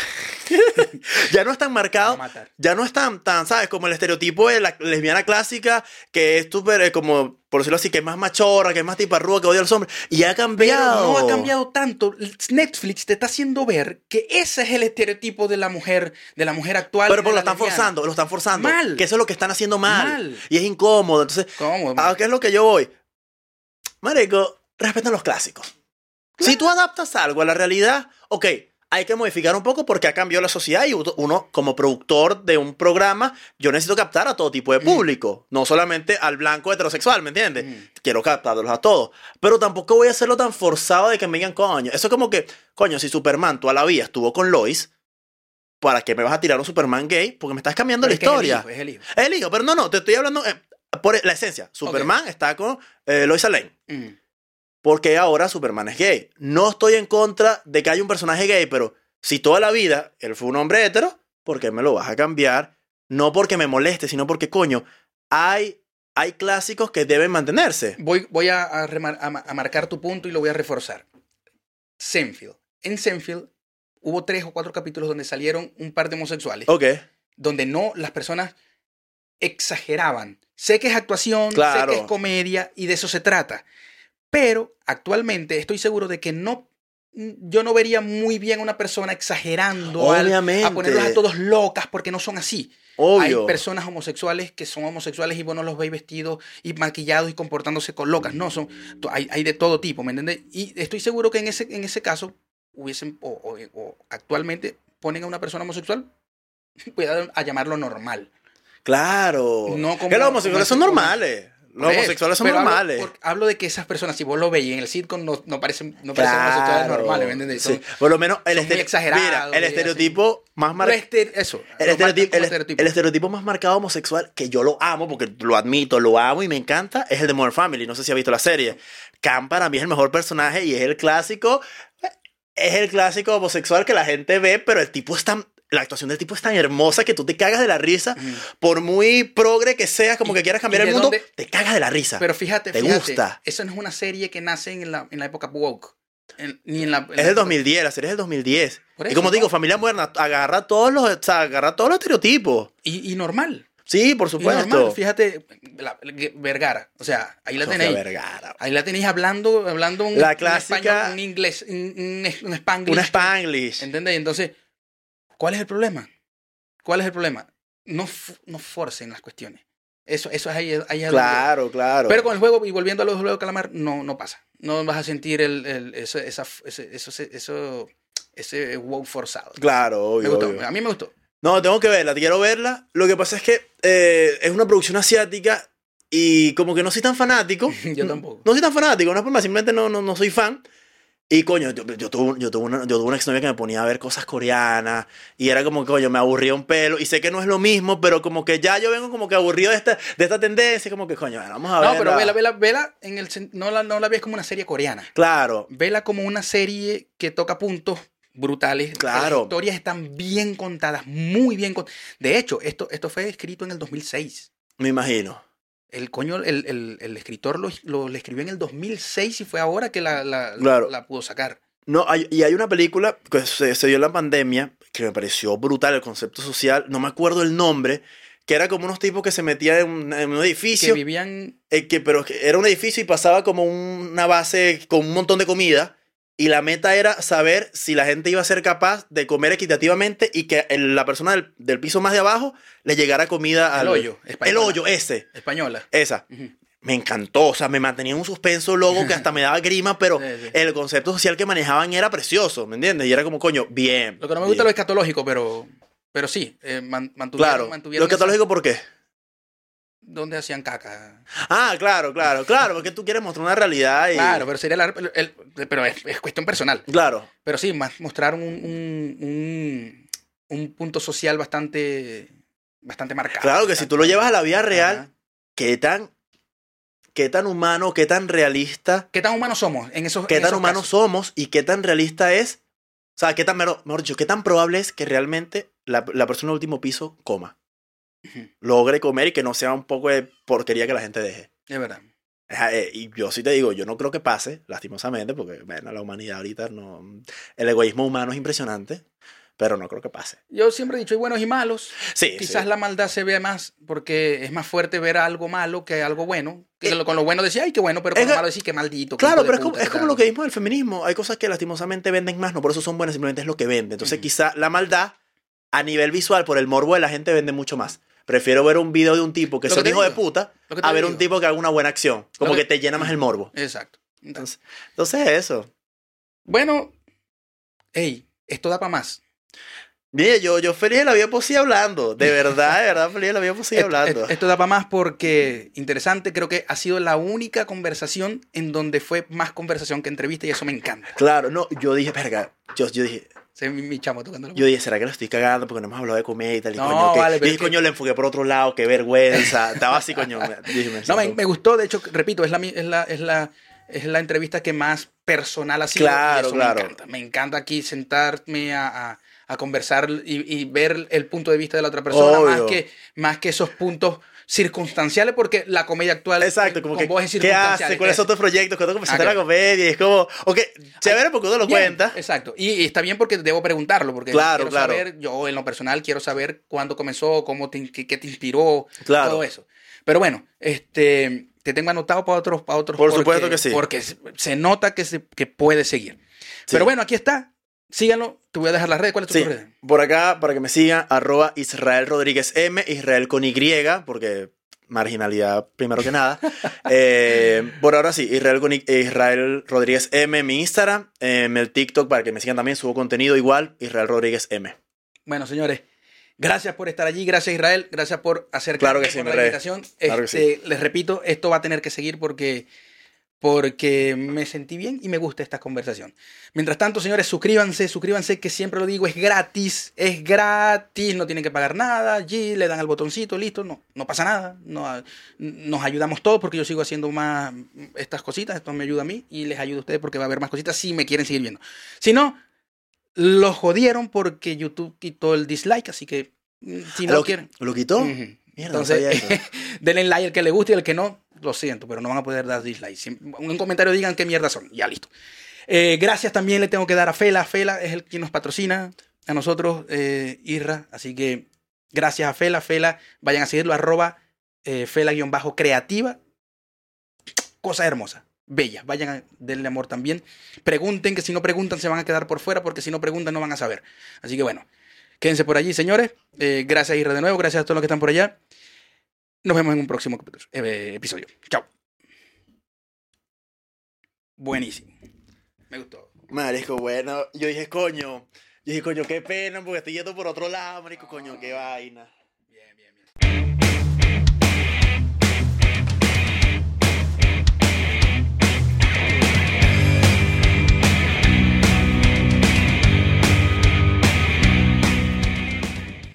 ya no es tan marcado ya no es tan, tan, ¿sabes? Como el estereotipo de la lesbiana clásica, que es súper eh, como por decirlo así, que es más machorra, que es más tiparrúa, que odia a los hombres. Y ha Pero cambiado. no ha cambiado tanto. Netflix te está haciendo ver que ese es el estereotipo de la mujer, de la mujer actual. Pero porque lo están lesbiana. forzando, lo están forzando. Mal. Que eso es lo que están haciendo mal. Mal. Y es incómodo. Entonces, ¿Cómo? ¿a qué es lo que yo voy? Marico, respeten los clásicos. Si tú adaptas algo a la realidad, ok, hay que modificar un poco porque ha cambiado la sociedad y uno- como productor de un programa, yo necesito captar a todo tipo de público, no solamente al blanco heterosexual, ¿me entiendes? Mm. Quiero captarlos a todos. Pero tampoco voy a hacerlo tan forzado de que me digan, coño, eso es como que, coño, si Superman toda la vida estuvo con Lois, ¿para qué me vas a tirar un Superman gay? Porque me estás cambiando Pero la es que es el historia. hijo, es el hijo. El hijo, pero no, no, te estoy hablando eh, por la esencia. Superman está con eh, Lois Lane. Mm. Porque ahora Superman es gay. No estoy en contra de que haya un personaje gay, pero si toda la vida él fue un hombre hetero, ¿por qué me lo vas a cambiar? No porque me moleste, sino porque, coño, hay, hay clásicos que deben mantenerse. Voy, voy a, a remar- a ma- a marcar tu punto y lo voy a reforzar. Senfield. En Senfield hubo tres o cuatro capítulos donde salieron un par de homosexuales, Ok, donde no las personas exageraban. Sé que es actuación, Claro. sé que es comedia y de eso se trata. Pero actualmente estoy seguro de que no yo no vería muy bien a una persona exagerando al- a ponerlos a todos locas porque no son así. obvio. Hay personas homosexuales que son homosexuales y vos no los veis vestidos y maquillados y comportándose con locas. No, son, hay, hay de todo tipo, ¿me entiendes? Y estoy seguro que en ese, en ese caso hubiesen, o, o- o actualmente ponen a una persona homosexual, voy a, llamarlo normal. Claro. No como- que los homosexuales son normales. Los homosexuales son hablo- normales. por- Hablo, de que esas personas, si vos lo veis en el sitcom, no, no parecen, no parecen homosexuales normales, Por lo menos el, estere- mira, el así. estereotipo más marcado. Eso. El estereotipo, el- estereotipo. el estereotipo más marcado homosexual, que yo lo amo, porque lo admito, lo amo y me encanta, es el de Modern Family. No sé si ha visto la serie. Cam para mí es el mejor personaje y es el clásico. Es el clásico homosexual que la gente ve, pero el tipo es tan. La actuación del tipo es tan hermosa que tú te cagas de la risa. Ujú. Por muy progre que seas, como ¿Y- que quieras cambiar y el mundo, dónde- te cagas de la risa. Pero fíjate, ¿Te fíjate, gusta? Esa no es una serie que nace en la, en la época woke. En- ni en la, en es del 2010, la serie es del 2010. Por y eso, como digo. Familia Moderna agarra todos los, o sea, agarra todos los estereotipos. Y, y normal. Sí, por y supuesto. normal. Fíjate, la- Vergara. O sea, ahí la Sofía tenéis. Vergara. Ahí la tenéis hablando, hablando un, La un clásica- español, un inglés, un, un, un spanglish. Un Spanglish. ¿Entendés? Entonces, ¿cuál es el problema? ¿Cuál es el problema? No, no forcen las cuestiones. Eso, eso es ahí, ahí es donde- Claro, claro. Pero con el juego, y volviendo a los juegos de calamar, no, no pasa. No vas a sentir el, el- eso, esa, ese, eso, eso, ese wow forzado. Claro, Me obvio, gustó, obvio. a mí me gustó. No, tengo que verla, quiero verla. Lo que pasa es que eh, es una producción asiática y como que no soy tan fanático. Yo tampoco. No soy tan fanático, no es por más, simplemente no, no, no soy fan. Y coño, yo, yo tuve, yo, tuve una, yo tuve una exnovia que me ponía a ver cosas coreanas y era como que, coño, me aburría un pelo. Y sé que no es lo mismo, pero como que ya yo vengo como que aburrido de esta, de esta tendencia. Como que, coño, bueno, vamos a ver. No, pero vela, vela, vela, en el, no, la, no la ves como una serie coreana. Claro, Vela como una serie que toca puntos brutales. Claro. Las historias están bien contadas, muy bien contadas. De hecho, esto, esto fue escrito en el 2006. me imagino. El coño, el, el- el escritor lo, lo- lo escribió en el 2006 y fue ahora que la, la, Claro. la pudo sacar. No, hay- y hay una película que se, se dio en la pandemia que me pareció brutal el concepto social. No me acuerdo el nombre, que era como unos tipos que se metían en un, en un Que edificio. vivían eh, que, pero era un edificio y pasaba como una base con un montón de comida. Y la meta era saber si la gente iba a ser capaz de comer equitativamente y que el- la persona del, del piso más de abajo le llegara comida al El hoyo, El hoyo, ese, española. esa. Me encantó, o sea, me mantenía en un suspenso loco que hasta me daba grima, pero Sí, sí. el concepto social que manejaban era precioso, ¿me entiendes? Y era como, coño, bien. Lo que no me gusta es lo escatológico, pero, pero sí, eh, man- mantuvieron, Claro, mantuvieron lo escatológico, ¿por qué? Donde hacían caca. Ah, claro, claro, claro, porque tú quieres mostrar una realidad y... Claro, pero sería la, el- el- pero es, es cuestión personal. Claro, Pero sí, más mostraron un, un, un, un punto social bastante, bastante marcado. claro que si tú lo llevas a la vida real, Ajá. ¿qué tan, qué tan humano, qué tan realista, ¿Qué tan humanos somos en esos qué en tan esos humanos casos? somos y qué tan realista es? O sea, qué tan, mejor dicho, qué tan probable es que realmente la, la persona del último piso coma, logre comer y que no sea un poco de porquería que la gente deje. Es verdad. Eh, Y yo sí te digo, yo no creo que pase, lastimosamente, porque bueno, la humanidad ahorita no. El egoísmo humano es impresionante. Pero no creo que pase. Yo siempre he dicho, hay buenos y malos. Sí, Quizás sí. la maldad se ve más porque es más fuerte ver algo malo que algo bueno. Que Eh, con lo bueno decía, ay, qué bueno, pero con es lo malo decía, qué maldito. Claro, pero es como, es lo que vimos del feminismo. Hay cosas que lastimosamente venden más, no por eso son buenas, simplemente es lo que vende. Entonces, Ujú. quizá la maldad a nivel visual, por el morbo de la gente, vende mucho más. Prefiero ver un video de un tipo que es un hijo de puta a ver digo. un tipo que haga una buena acción. Como que, que- te llena más el morbo. Exacto. Entonces, Entonces, eso. bueno, hey, esto da para más. Mire, yo, yo feliz de la vida posible hablando. De verdad, de verdad, feliz de la vida posible hablando. et- Esto da para más porque, interesante, creo que ha sido la única conversación en donde fue más conversación que entrevista y eso me encanta. Claro, no, yo dije, verga, yo, yo dije, Mi, mi chamo tocando la yo dije, ¿será que lo estoy cagando? Porque no hemos hablado de comedia y tal. Y No, coño, que, vale, yo dije, que- coño, le enfoqué por otro lado, qué vergüenza. Estaba así, coño. me- dije, me No, me, gustó, de hecho, repito, es la, es la, es la, es la entrevista que más personal ha sido. Claro, claro. Me encanta, me encanta aquí sentarme a, a- a conversar y, y ver el punto de vista de la otra persona, más que, más que esos puntos circunstanciales, porque la comedia actual Exacto, eh, como con que, vos es ¿qué hace? ¿Cuáles es- son tus proyectos? ¿Cuándo comenzaste Ah, la comedia? Y es como, ok, chévere porque uno lo Bien, cuenta. Exacto. Y, y está bien porque debo preguntarlo, porque Claro, quiero claro. saber, yo en lo personal quiero saber cuándo comenzó, cómo te, qué, qué te inspiró, Claro. todo eso. Pero bueno, este, te tengo anotado para otros, para otros. Por porque- supuesto que sí. Porque se, se nota que, se, que puede seguir. Sí. Pero bueno, aquí está. Síganlo. Te voy a dejar las redes. ¿Cuál es tu Sí, red? por acá, para que me sigan, arroba Israel Rodríguez M, Israel con Y, porque marginalidad primero que nada. Eh, por ahora sí, Israel, con Israel Rodríguez M, mi Instagram, em, el TikTok, para que me sigan también, subo contenido igual, Israel Rodríguez M. Bueno, señores. Gracias por estar allí, gracias Israel, gracias por acercarme Claro que sí, la invitación. Claro que Este, Les repito, esto va a tener que seguir porque, porque me sentí bien y me gusta esta conversación. Mientras tanto, señores, suscríbanse, suscríbanse, que siempre lo digo, es gratis, es gratis, no tienen que pagar nada, allí le dan al botoncito, listo, no, no pasa nada, no, nos ayudamos todos porque yo sigo haciendo más estas cositas, esto me ayuda a mí y les ayuda a ustedes porque va a haber más cositas si me quieren seguir viendo. Si no, los jodieron porque YouTube quitó el dislike, así que mm, si no ¿Lo, quieren... ¿Lo quitó? Mierda, Entonces, denle like al que le guste y al que no, lo siento, pero no van a poder dar dislike. En un comentario digan qué mierda son. Ya listo. Eh, gracias también le tengo que dar a Fela. Fela es el quien nos patrocina a nosotros, eh, Irra. Así que gracias a Fela. Fela, vayan a seguirlo, arroba eh, Fela-creativa. Cosa hermosa, bella. Vayan a denle amor también. Pregunten, que si no preguntan se van a quedar por fuera, porque si no preguntan no van a saber. Así que bueno, quédense por allí, señores. Eh, gracias, Irra, de nuevo. Gracias a todos los que están por allá. Nos vemos en un próximo eh, episodio. Chao. Buenísimo. Me gustó. Marico, bueno, yo dije, coño, yo dije, coño, qué pena, porque estoy yendo por otro lado, marico, coño, qué vaina.